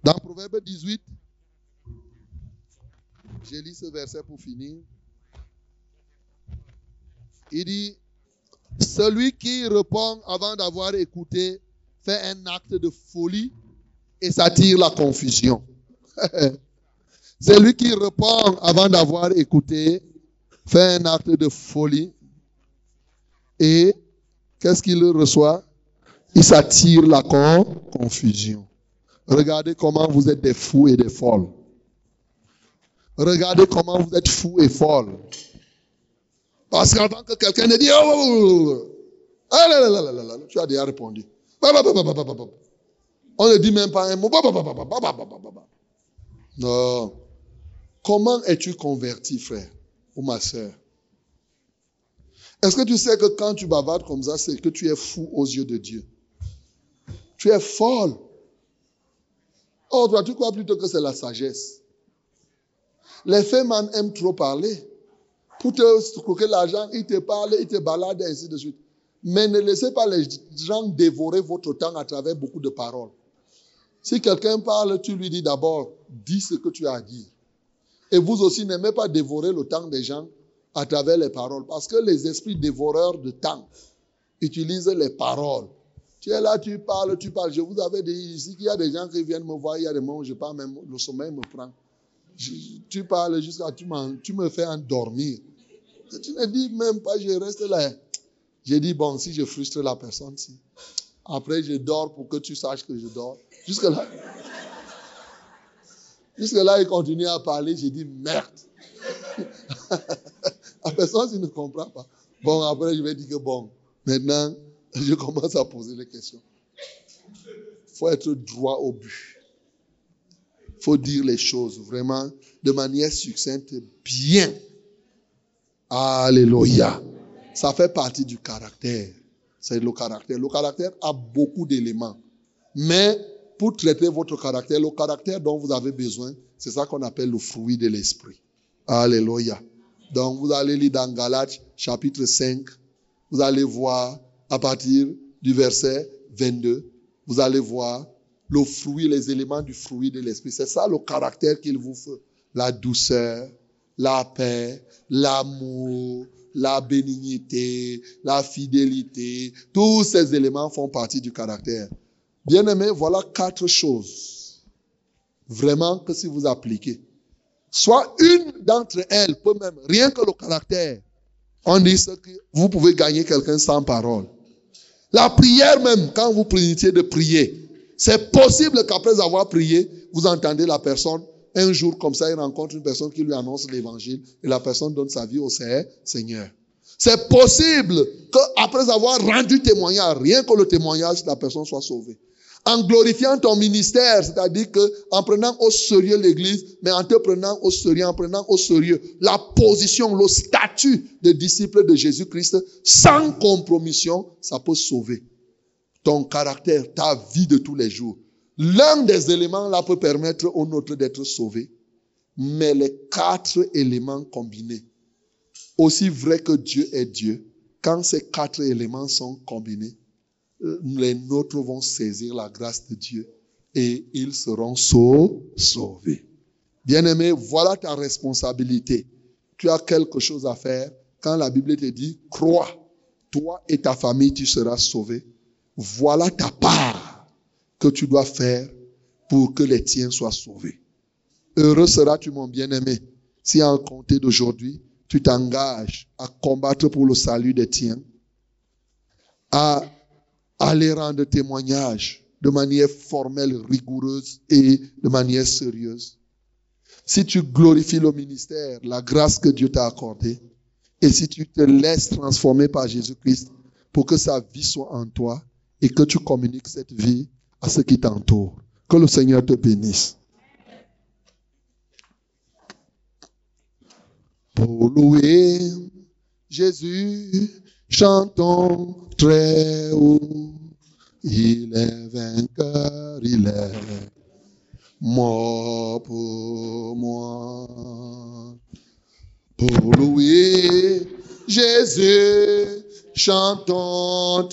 Dans Proverbe 18, j'ai lu ce verset pour finir. Il dit, Celui qui répond avant d'avoir écouté fait un acte de folie et s'attire la confusion. Celui qui répond avant d'avoir écouté fait un acte de folie et qu'est-ce qu'il reçoit Il s'attire la confusion. Regardez comment vous êtes des fous et des folles. Regardez comment vous êtes fous et folles. Parce qu'en tant que quelqu'un ne dit, oh, oh, oh, ah, tu as déjà répondu. On ne dit même pas un mot. Non. Comment es-tu converti, frère ma soeur Est-ce que tu sais que quand tu bavardes comme ça, c'est que tu es fou aux yeux de Dieu? Tu es folle. Oh, toi, tu crois plutôt que c'est la sagesse. Les femmes aiment trop parler. Pour te croquer l'argent, ils te parlent, ils te baladent, ainsi de suite. Mais ne laissez pas les gens dévorer votre temps à travers beaucoup de paroles. Si quelqu'un parle, tu lui dis d'abord, dis ce que tu as à dire. Et vous aussi, n'aimez pas dévorer le temps des gens à travers les paroles. Parce que les esprits dévoreurs de temps utilisent les paroles. Tu es là, tu parles, tu parles. Je vous avais dit ici qu'il y a des gens qui viennent me voir, il y a des moments où je parle, même le sommeil me prend. tu parles jusqu'à tu, tu me fais endormir. tu ne dis même pas, je reste là. J'ai dit, bon, si je frustre la personne, si. Après, je dors pour que tu saches que je dors. Jusque-là. Jusque-là, il continue à parler. J'ai dit, merde. la personne, ne comprend pas. Bon, après, je vais dire que bon, maintenant, je commence à poser les questions. Il faut être droit au but. Il faut dire les choses vraiment de manière succincte, bien. Alléluia. Ça fait partie du caractère. C'est le caractère. Le caractère a beaucoup d'éléments. Mais pour traiter votre caractère, le caractère dont vous avez besoin, c'est ça qu'on appelle le fruit de l'esprit. Alléluia. Donc vous allez lire dans Galates chapitre 5, vous allez voir à partir du verset 22, vous allez voir le fruit, les éléments du fruit de l'esprit. C'est ça le caractère qu'il vous faut. La douceur, la paix, l'amour, la bénignité, la fidélité, tous ces éléments font partie du caractère. Bien aimé, voilà quatre choses. Vraiment que si vous appliquez, soit une d'entre elles peut même, rien que le caractère, on dit que vous pouvez gagner quelqu'un sans parole. La prière même, quand vous priez de prier, c'est possible qu'après avoir prié, vous entendez la personne un jour comme ça, il rencontre une personne qui lui annonce l'évangile et la personne donne sa vie au Seigneur. C'est possible qu'après avoir rendu témoignage, rien que le témoignage, la personne soit sauvée. En glorifiant ton ministère, c'est-à-dire que en prenant au sérieux l'église, mais en te prenant au sérieux, en prenant au sérieux la position, le statut de disciple de Jésus-Christ, sans compromission, ça peut sauver ton caractère, ta vie de tous les jours. L'un des éléments là peut permettre au nôtre d'être sauvé. Mais les quatre éléments combinés, aussi vrai que Dieu est Dieu, quand ces quatre éléments sont combinés, les nôtres vont saisir la grâce de Dieu et ils seront sauvés. Bien-aimé, voilà ta responsabilité. Tu as quelque chose à faire. Quand la Bible te dit, crois, toi et ta famille, tu seras sauvé. Voilà ta part que tu dois faire pour que les tiens soient sauvés. Heureux seras-tu, mon bien-aimé, si en compter d'aujourd'hui, tu t'engages à combattre pour le salut des tiens, à aller rendre témoignage de manière formelle, rigoureuse et de manière sérieuse. Si tu glorifies le ministère, la grâce que Dieu t'a accordée, et si tu te laisses transformer par Jésus-Christ pour que sa vie soit en toi et que tu communiques cette vie à ceux qui t'entourent. Que le Seigneur te bénisse. Pour louer Jésus, chantons très haut. Il est vainqueur, il est mort pour moi. Pour louer Jésus, chantons